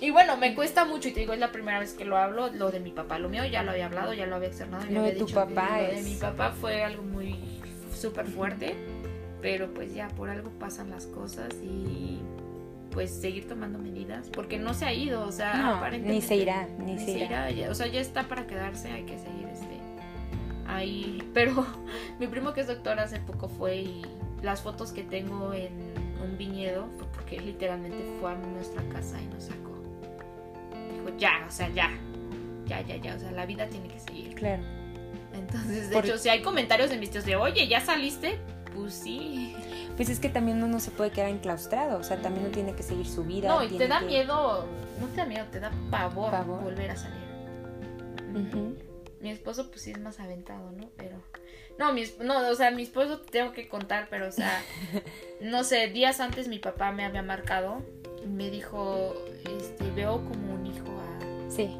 Y bueno, me cuesta mucho, y te digo, es la primera vez que lo hablo, lo de mi papá, lo mío ya lo había hablado, ya lo había externado. Lo de tu papá Lo de mi papá fue algo muy súper fuerte, pero pues ya por algo pasan las cosas y pues seguir tomando medidas, porque no se ha ido, o sea, aparentemente, ni se irá, ni, se, irá. o sea, ya está para quedarse, hay que seguir este ahí, pero [laughs] mi primo que es doctor hace poco fue y las fotos que tengo en un viñedo fue porque literalmente fue a nuestra casa y nos sacó. Dijo, ya, o sea, ya, ya, ya, ya, o sea, la vida tiene que seguir. Claro. Entonces, de hecho, si hay comentarios en mis tíos de, oye, ¿ya saliste? Pues sí pues es que también uno no se puede quedar enclaustrado, o sea, también uno tiene que seguir su vida. No, y te da miedo, no te da miedo, te da pavor, volver a salir. Mi esposo pues sí es más aventado, ¿no? Pero... No, mi, no, o sea, mi esposo tengo que contar, pero o sea, [laughs] no sé, días antes mi papá me había marcado y me dijo, este, veo como un hijo a, sí.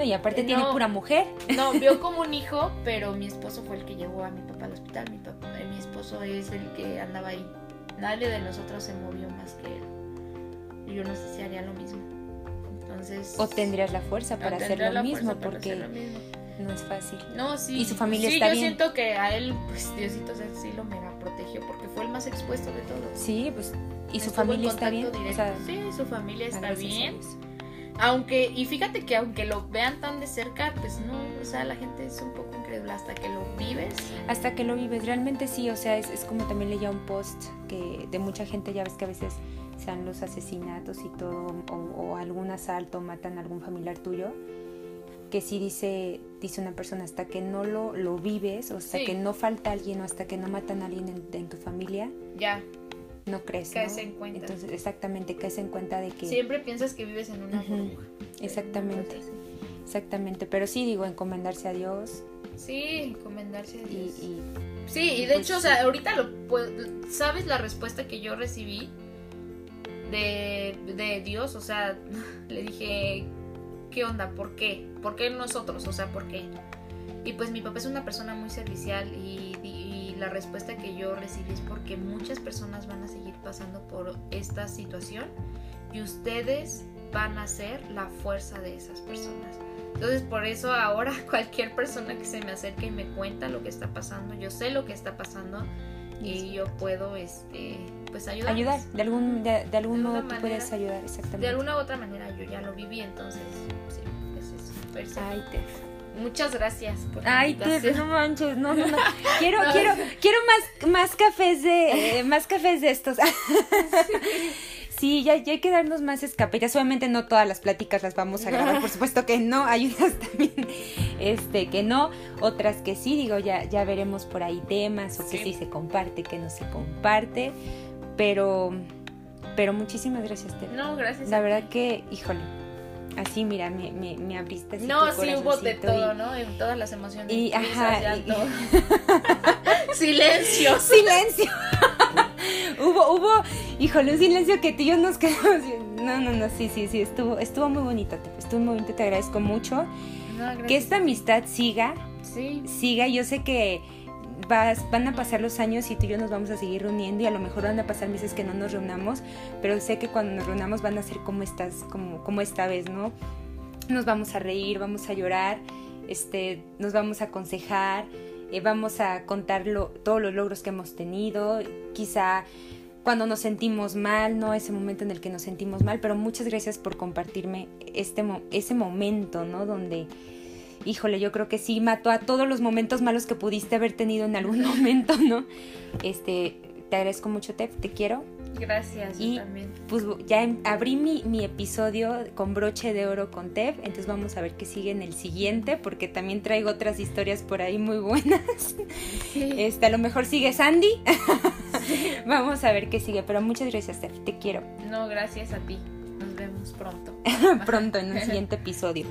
No, y aparte tiene pura mujer. No, vio [laughs] como un hijo, pero mi esposo fue el que llevó a mi papá al hospital. Mi papá, esposo es el que andaba ahí. Nadie de nosotros se movió más que él. Yo no sé si haría lo mismo. Entonces. O tendrías la fuerza para hacer lo mismo, porque no es fácil. No, sí. Y su familia sí, está yo siento que a él, pues Diosito sí lo mega protegió porque fue el más expuesto de todos. Sí, pues. Y su familia está bien. sí, su familia está bien. Aunque, y fíjate que aunque lo vean tan de cerca, pues no, o sea, la gente es un poco incrédula hasta que lo vives. Hasta que lo vives, realmente sí, o sea, es, es como también leía un post que de mucha gente, ya ves que a veces sean los asesinatos y todo, o, algún asalto, matan a algún familiar tuyo, que sí dice, dice una persona, hasta que no lo, lo vives, o hasta que no falta alguien, o hasta que no matan a alguien en, en tu familia. Ya no crees. Caes en cuenta. Entonces, exactamente, caes en cuenta de que... Siempre piensas que vives en una burbuja. Exactamente, exactamente. Pero sí, digo, encomendarse a Dios. Sí, encomendarse a Dios. Y, sí, y de pues hecho, o sea, ahorita lo ¿sabes la respuesta que yo recibí de, de Dios? O sea, [laughs] le dije, ¿qué onda? ¿Por qué? ¿Por qué nosotros? O sea, ¿por qué? Y pues mi papá es una persona muy servicial y la respuesta que yo recibí es porque muchas personas van a seguir pasando por esta situación y ustedes van a ser la fuerza de esas personas. Entonces por eso ahora [laughs] cualquier persona que se me acerque y me cuenta lo que está pasando, yo sé lo que está pasando y yo puedo este pues ayudar. Ayudar, de algún de, algún modo tú puedes ayudar, exactamente. De alguna u otra manera yo ya lo viví, entonces sí, es eso. Ay, Muchas gracias. Por Ay, te, no manches, no, no, no. [laughs] Quiero, quiero, quiero más, más cafés de, eh, más cafés de estos. [laughs] Sí, ya, ya, hay que darnos más escape. Obviamente no todas las pláticas las vamos a grabar, por [laughs] supuesto que no. Hay unas también este, que no, otras que sí. Digo, ya, ya veremos por ahí temas o que sí se comparte, que no se comparte. Pero, pero muchísimas gracias, Te. No, gracias. La verdad que, híjole, así, mira, me, me, me abriste así No, sí hubo de todo, ¿no? En todas las emociones. Y, ajá. [laughs] Silencio. Silencio. [laughs] hubo, hubo, híjole, un silencio que tú y yo nos quedamos. No, no, no, sí, sí, sí, estuvo, estuvo muy bonito, estuvo muy bonito, te agradezco mucho. que esta amistad siga. Sí. Siga, yo sé que van a pasar los años y tú y yo nos vamos a seguir reuniendo y a lo mejor van a pasar meses que no nos reunamos, pero sé que cuando nos reunamos van a ser como como, como esta vez, ¿no? Nos vamos a reír, vamos a llorar, este, nos vamos a aconsejar, eh, vamos a contar todos los logros que hemos tenido, quizá cuando nos sentimos mal, ¿no? Ese momento en el que nos sentimos mal, pero muchas gracias por compartirme este, ese momento, ¿no? Donde híjole, yo creo que sí mató a todos los momentos malos que pudiste haber tenido en algún [laughs] momento, ¿no? Este, te agradezco mucho, Tef, te quiero. Gracias, y, también. Pues ya em, abrí mi, mi, episodio con broche de oro con Tef, entonces vamos a ver qué sigue en el siguiente, porque también traigo otras historias por ahí muy buenas. Este, a lo mejor sigue Sandy. [laughs] vamos a ver qué sigue, pero muchas gracias, Tef, te quiero. No, gracias a ti. Nos vemos pronto. [laughs] pronto en un siguiente episodio.